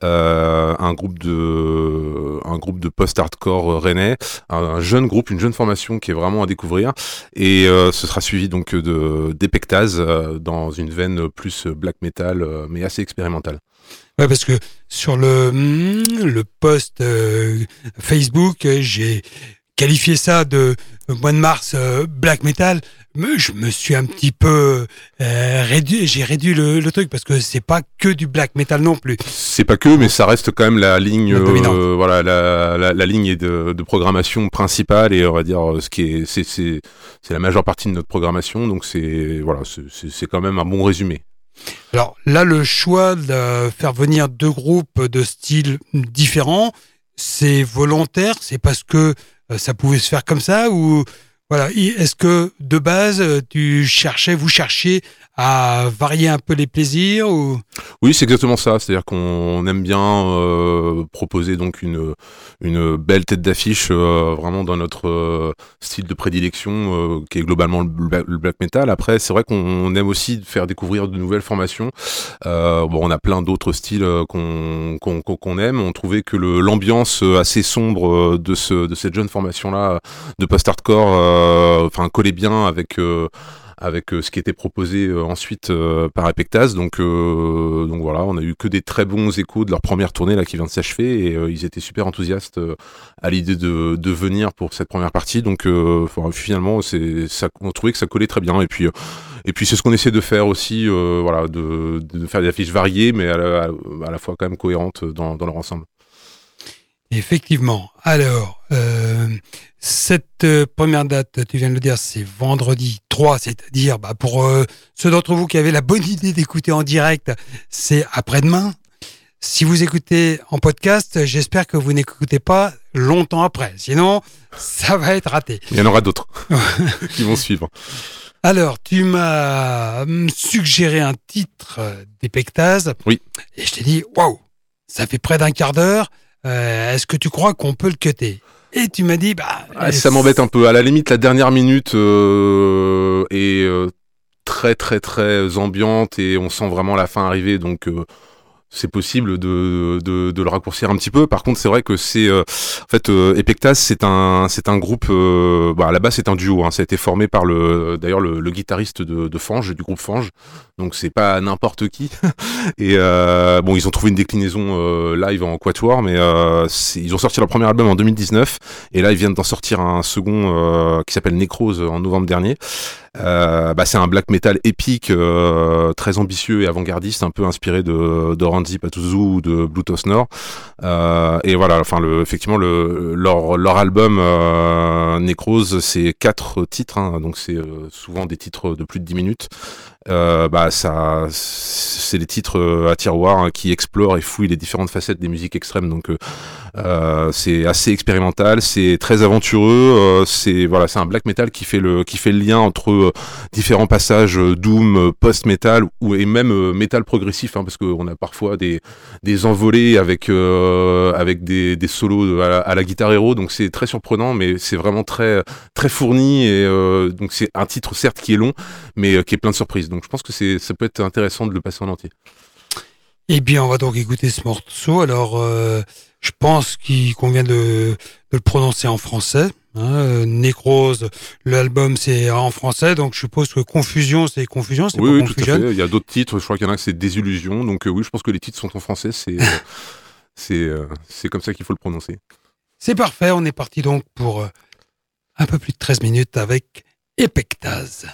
Euh, un groupe de un groupe de post-hardcore rennais, un, jeune groupe, une jeune formation qui est vraiment à découvrir. Et euh, ce sera suivi donc de d'Epectase euh, dans une veine plus black metal, mais assez expérimentale. Ouais, parce que sur le le post Facebook, j'ai qualifié ça de mois de mars black metal je me suis un petit peu euh, réduit, j'ai réduit le, truc parce que c'est pas que du black metal non plus. C'est pas que, mais ça reste quand même la ligne, euh, voilà, la, la, ligne de, de, programmation principale et on va dire ce qui est, c'est, c'est, c'est la majeure partie de notre programmation, donc c'est, voilà, c'est, c'est quand même un bon résumé. Alors là, le choix de faire venir deux groupes de styles différents, c'est volontaire, c'est parce que euh, ça pouvait se faire comme ça ou voilà. Est-ce que de base, euh, tu cherchais, vous cherchiez à varier un peu les plaisirs ou? Oui, c'est exactement ça. C'est-à-dire qu'on aime bien euh, proposer donc une une belle tête d'affiche euh, vraiment dans notre euh, style de prédilection qui est globalement le, black metal. Après, c'est vrai qu'on aime aussi faire découvrir de nouvelles formations. bon, on a plein d'autres styles qu'on aime. On trouvait que l'ambiance assez sombre de ce de cette jeune formation là de post-hardcore, enfin collait bien avec avec euh, ce qui était proposé euh, ensuite euh, par Epectas. Donc, donc voilà, on a eu que des très bons échos de leur première tournée là qui vient de s'achever et ils étaient super enthousiastes à l'idée de, de, venir pour cette première partie. Donc finalement, c'est ça, on trouvait que ça collait très bien. Et puis et puis c'est ce qu'on essaie de faire aussi, voilà, de, de, faire des affiches variées, mais à la, à la fois quand même cohérentes dans, dans leur ensemble. Effectivement. Alors, euh, cette euh, première date, tu viens de le dire, c'est vendredi 3, c'est-à-dire bah, pour euh, ceux d'entre vous qui avaient la bonne idée d'écouter en direct, c'est après-demain. Si vous écoutez en podcast, j'espère que vous n'écoutez pas longtemps après. Sinon, ça va être raté. Il y en aura d'autres qui vont suivre. Alors, tu m'as suggéré un titre d'Epectase. Oui. Et je t'ai dit, waouh, ça fait près d'un quart d'heure. Euh, est-ce que tu crois qu'on peut le cutter? Et tu m'as dit, bah. Ah, ça m'embête un peu. À la limite, la dernière minute euh, est euh, très, très, très ambiante et on sent vraiment la fin arriver. Donc, c'est possible de, de, de, le raccourcir un petit peu. Par contre, c'est vrai que c'est euh, en fait euh, Epectas, c'est un c'est un groupe. Euh, bah, à la base, c'est un duo. Hein, ça a été formé par le d'ailleurs le, le, guitariste de, de Fange du groupe Fange. Donc c'est pas n'importe qui. Et euh, bon, ils ont trouvé une déclinaison euh, live en quatuor, mais ils ont sorti leur premier album en 2019 et là ils viennent d'en sortir un second qui s'appelle Necrose en novembre dernier. Euh, bah, c'est un black metal épique, euh, très ambitieux et avant-gardiste, un peu inspiré de, de Randy Patuzu ou de Blue Nord. Euh, et voilà, enfin, le, effectivement, le, leur, leur album Necrose, c'est quatre titres, hein, donc c'est souvent des titres de plus de 10 minutes. Euh, bah ça c'est des titres euh, à tiroir hein, qui explorent et fouillent les différentes facettes des musiques extrêmes. Donc euh, c'est assez expérimental c'est très aventureux c'est voilà c'est un black metal qui fait le qui fait le lien entre différents passages doom post metal ou et même metal progressif hein, parce qu'on a parfois des des envolées avec avec des, des solos à la, à la guitare héros donc c'est très surprenant mais c'est vraiment très très fourni et donc c'est un titre certes qui est long mais qui est plein de surprises donc je pense que c'est, ça peut être intéressant de le passer en entier. Eh bien, on va donc écouter ce morceau. Alors, euh, je pense qu'il convient de, le prononcer en français. Hein. Nécrose, l'album c'est en français, donc je suppose que Confusion c'est Confusion, c'est oui, tout à fait. Il y a d'autres titres, je crois qu'il y en a c'est Désillusion, donc euh, oui, je pense que les titres sont en français, c'est c'est c'est comme ça qu'il faut le prononcer. C'est parfait, on est parti donc pour un peu plus de 13 minutes avec Epectase.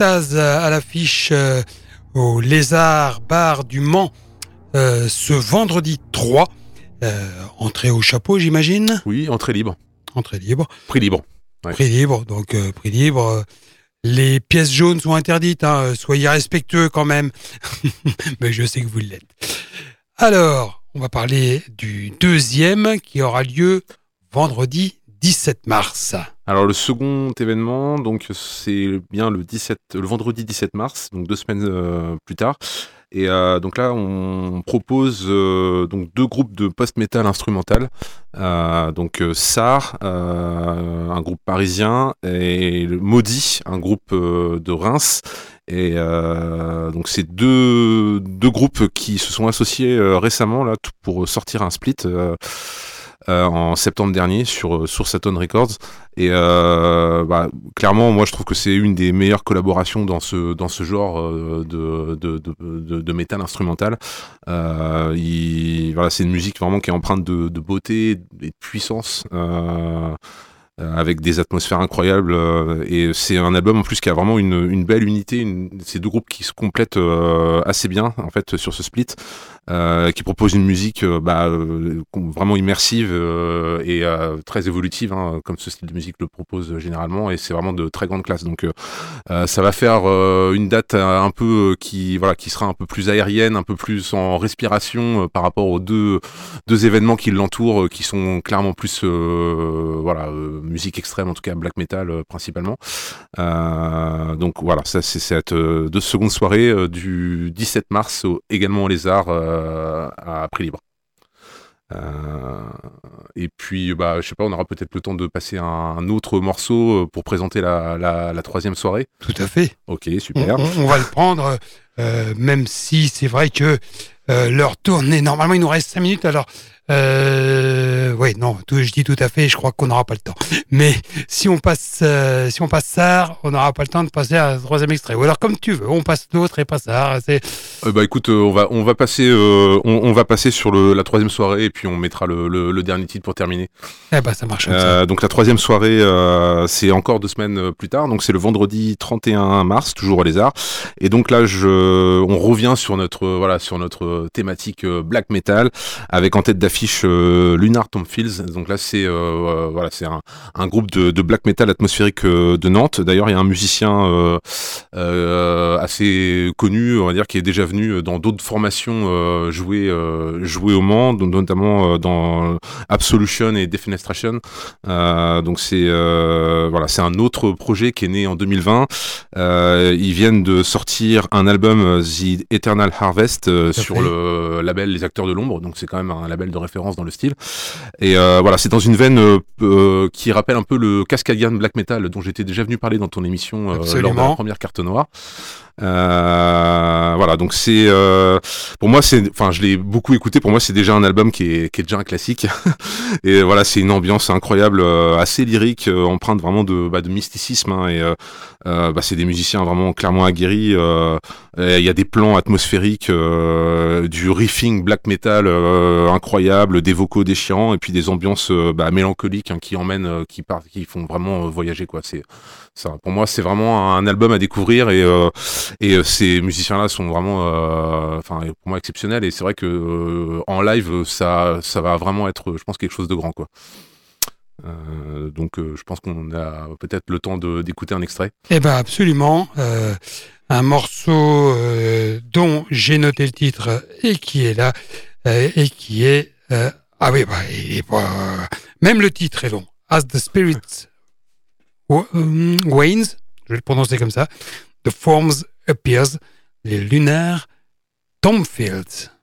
Euh, à l'affiche euh, au Lézard Bar du Mans euh, ce vendredi 3. entrée au chapeau, j'imagine? Oui, entrée libre. Entrée libre. Prix libre. Prix libre, donc prix libre. Les pièces jaunes sont interdites, hein, soyez respectueux quand même. Mais je sais que vous l'êtes. Alors, on va parler du deuxième qui aura lieu vendredi 17 mars. Alors le second événement, donc c'est bien le 17, le vendredi 17 mars, donc deux semaines euh, plus tard. Et euh, donc là, on propose euh, donc deux groupes de post-metal instrumental. donc SAR, un groupe parisien, et le Maudit, un groupe de Reims. Et donc c'est deux, deux groupes qui se sont associés récemment là pour sortir un split. Euh, en septembre dernier sur, euh, sur Saturn Records. Et euh, bah, clairement, moi, je trouve que c'est une des meilleures collaborations dans ce, dans ce genre de, de, de, métal instrumental. voilà, c'est une musique vraiment qui est empreinte de, beauté et de puissance. Avec des atmosphères incroyables. Et c'est un album en plus qui a vraiment une, belle unité. Une, ces deux groupes qui se complètent assez bien en fait sur ce split, qui propose une musique bah, vraiment immersive et très évolutive, hein, comme ce style de musique le propose généralement. Et c'est vraiment de très grande classe. Donc ça va faire une date un peu qui voilà qui sera un peu plus aérienne, un peu plus en respiration par rapport aux deux événements qui l'entourent, qui sont clairement plus voilà musique extrême, en tout cas black metal euh, principalement. Euh, donc voilà, ça c'est cette euh, deux secondes soirée du 17 mars également au Lézard à prix libre. et puis, bah, je sais pas, on aura peut-être le temps de passer un, autre morceau pour présenter la, troisième soirée. Tout à fait. Ok, super. On, va le prendre, même si c'est vrai que leur tournée, normalement, il nous reste 5 minutes. Alors, euh, oui, non, tout, je dis tout à fait. Je crois qu'on n'aura pas le temps. Mais si on passe, euh, si on passe ça, on n'aura pas le temps de passer à un troisième extrait. Ou alors comme tu veux, on passe l'autre et pas ça. C'est. Euh, bah écoute, euh, on va, on va passer, on, on, va passer sur le, la troisième soirée et puis on mettra le, le, le dernier titre pour terminer. Eh bah ça marche. donc la troisième soirée, c'est encore deux semaines plus tard. Donc c'est le vendredi 31 mars, toujours au Lézard. Et donc là, je, on revient sur notre, voilà, sur notre thématique black metal avec en tête d'affiche affiche euh, Lunar Donc là, c'est euh, euh, voilà, c'est un, un, groupe de, de, black metal atmosphérique de Nantes. D'ailleurs, il y a un musicien assez connu, on va dire, qui est déjà venu dans d'autres formations jouer jouer au Mans, notamment dans Absolution et Defenestration. donc c'est voilà, c'est un autre projet qui est né en 2020. ils viennent de sortir un album The Eternal Harvest sur le label Les Acteurs de l'ombre. Donc c'est quand même un label de référence dans le style. Et euh, voilà, c'est dans une veine euh, euh, qui rappelle un peu le Cascadian Black Metal dont j'étais déjà venu parler dans ton émission lors de la première carte noire. Euh, voilà, donc c'est euh, pour moi c'est, enfin je l'ai beaucoup écouté. Pour moi c'est déjà un album qui est, qui est déjà un classique. et voilà, c'est une ambiance incroyable, euh, assez lyrique, euh, empreinte vraiment de, bah, de mysticisme. Hein, et bah, c'est des musiciens vraiment clairement aguerris. Il y a des plans atmosphériques, du riffing black metal incroyable, des vocaux déchirants et puis des ambiances bah, mélancoliques hein, qui emmènent, qui partent, qui font vraiment voyager quoi. C'est ça. Pour moi c'est vraiment un album à découvrir et et euh, ces musiciens-là sont vraiment, euh, enfin, pour moi exceptionnels. Et c'est vrai que euh, en live, ça, ça va vraiment être, je pense, quelque chose de grand, quoi. donc, je pense qu'on a peut-être le temps d'écouter un extrait. Eh ben, absolument. un morceau dont j'ai noté le titre et qui est là et qui est ah oui, bah, même le titre est long. As the Spirit Wanes, je vais le prononcer comme ça. The Forms Appears, les lunaires Tomfields.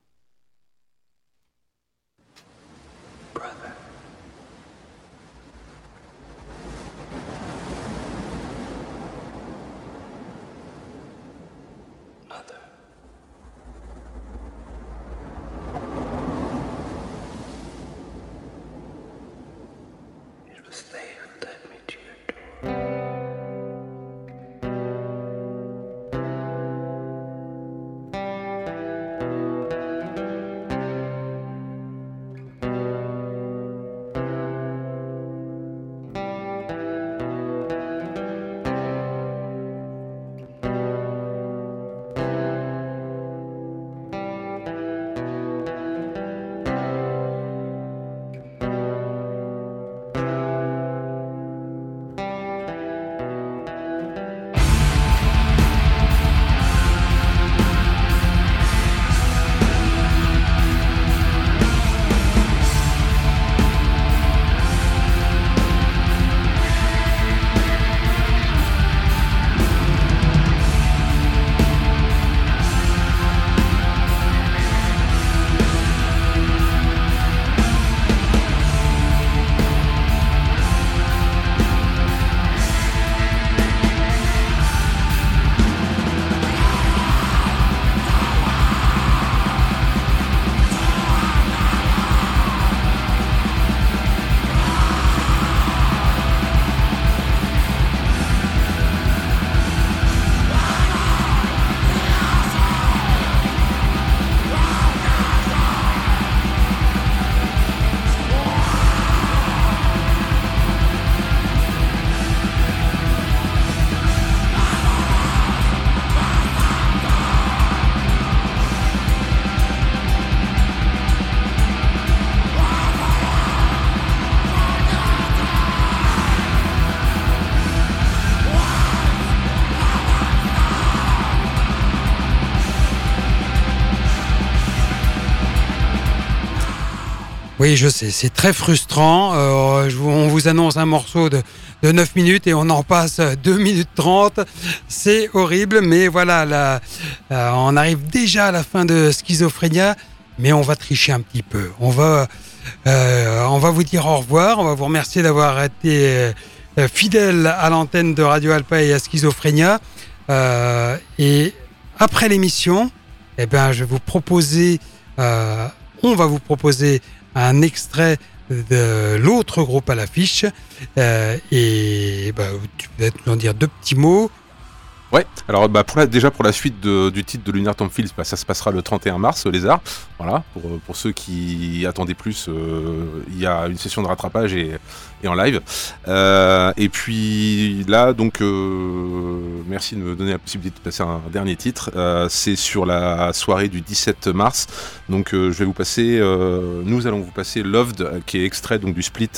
Oui, je sais, c'est très frustrant. Euh, on vous annonce un morceau de, de 9 minutes et on en passe 2 minutes 30. C'est horrible, mais voilà, là, euh, on arrive déjà à la fin de Schizophrénia, mais on va tricher un petit peu. On va, euh, on va vous dire au revoir, on va vous remercier d'avoir été fidèle à l'antenne de Radio Alpa et à Schizophrénia. et après l'émission, eh ben, je vais vous proposer, on va vous proposer un extrait de l'autre groupe à l'affiche. Euh, et bah, tu peux nous en dire deux petits mots. Ouais, alors bah, déjà pour la suite du titre de Lunar Tomb Fields, bah, ça se passera le 31 mars, Lézard. Voilà, pour, pour ceux qui attendaient plus, euh, il y a une session de rattrapage et, en live. Euh, et puis là, donc, euh, merci de me donner la possibilité de passer un dernier titre. C'est sur la soirée du 17 mars. Donc, je vais vous passer, nous allons vous passer Loved, qui est extrait donc du split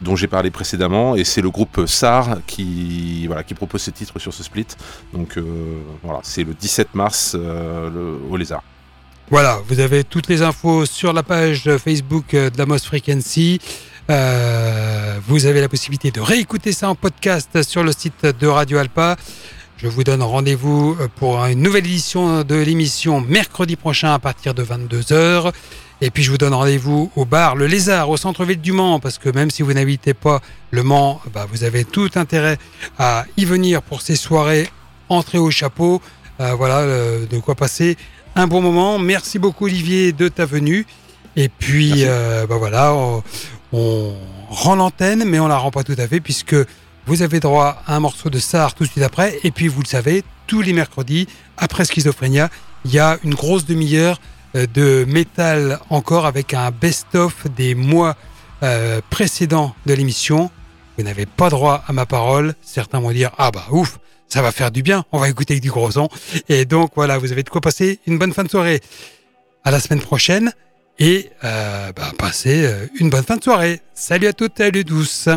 dont j'ai parlé précédemment, et c'est le groupe SAR qui, voilà, qui propose ce titre sur ce split. Donc euh, voilà, c'est le 17 mars euh, le, au Lézard. Voilà, vous avez toutes les infos sur la page Facebook de la Most Frequency. Euh, vous avez la possibilité de réécouter ça en podcast sur le site de Radio Alpa. Je vous donne rendez-vous pour une nouvelle édition de l'émission mercredi prochain à partir de 22h. Et puis je vous donne rendez-vous au bar Le Lézard au centre-ville du Mans parce que même si vous n'habitez pas le Mans, bah, vous avez tout intérêt à y venir pour ces soirées entrée au chapeau. Euh, voilà, euh, de quoi passer un bon moment. Merci beaucoup Olivier de ta venue. Et puis euh, bah, voilà, on, rend l'antenne, mais on la rend pas tout à fait puisque vous avez droit à un morceau de Sar tout de suite après. Et puis vous le savez, tous les mercredis, après Schizophrénia, il y a une grosse demi-heure de métal encore avec un best-of des mois précédents de l'émission. Vous n'avez pas droit à ma parole. Certains vont dire Ah bah ouf, ça va faire du bien. On va écouter avec du gros son. Et donc voilà, vous avez de quoi passer une bonne fin de soirée. À la semaine prochaine et euh, bah, passez euh, une bonne fin de soirée. Salut à toutes, salut douce.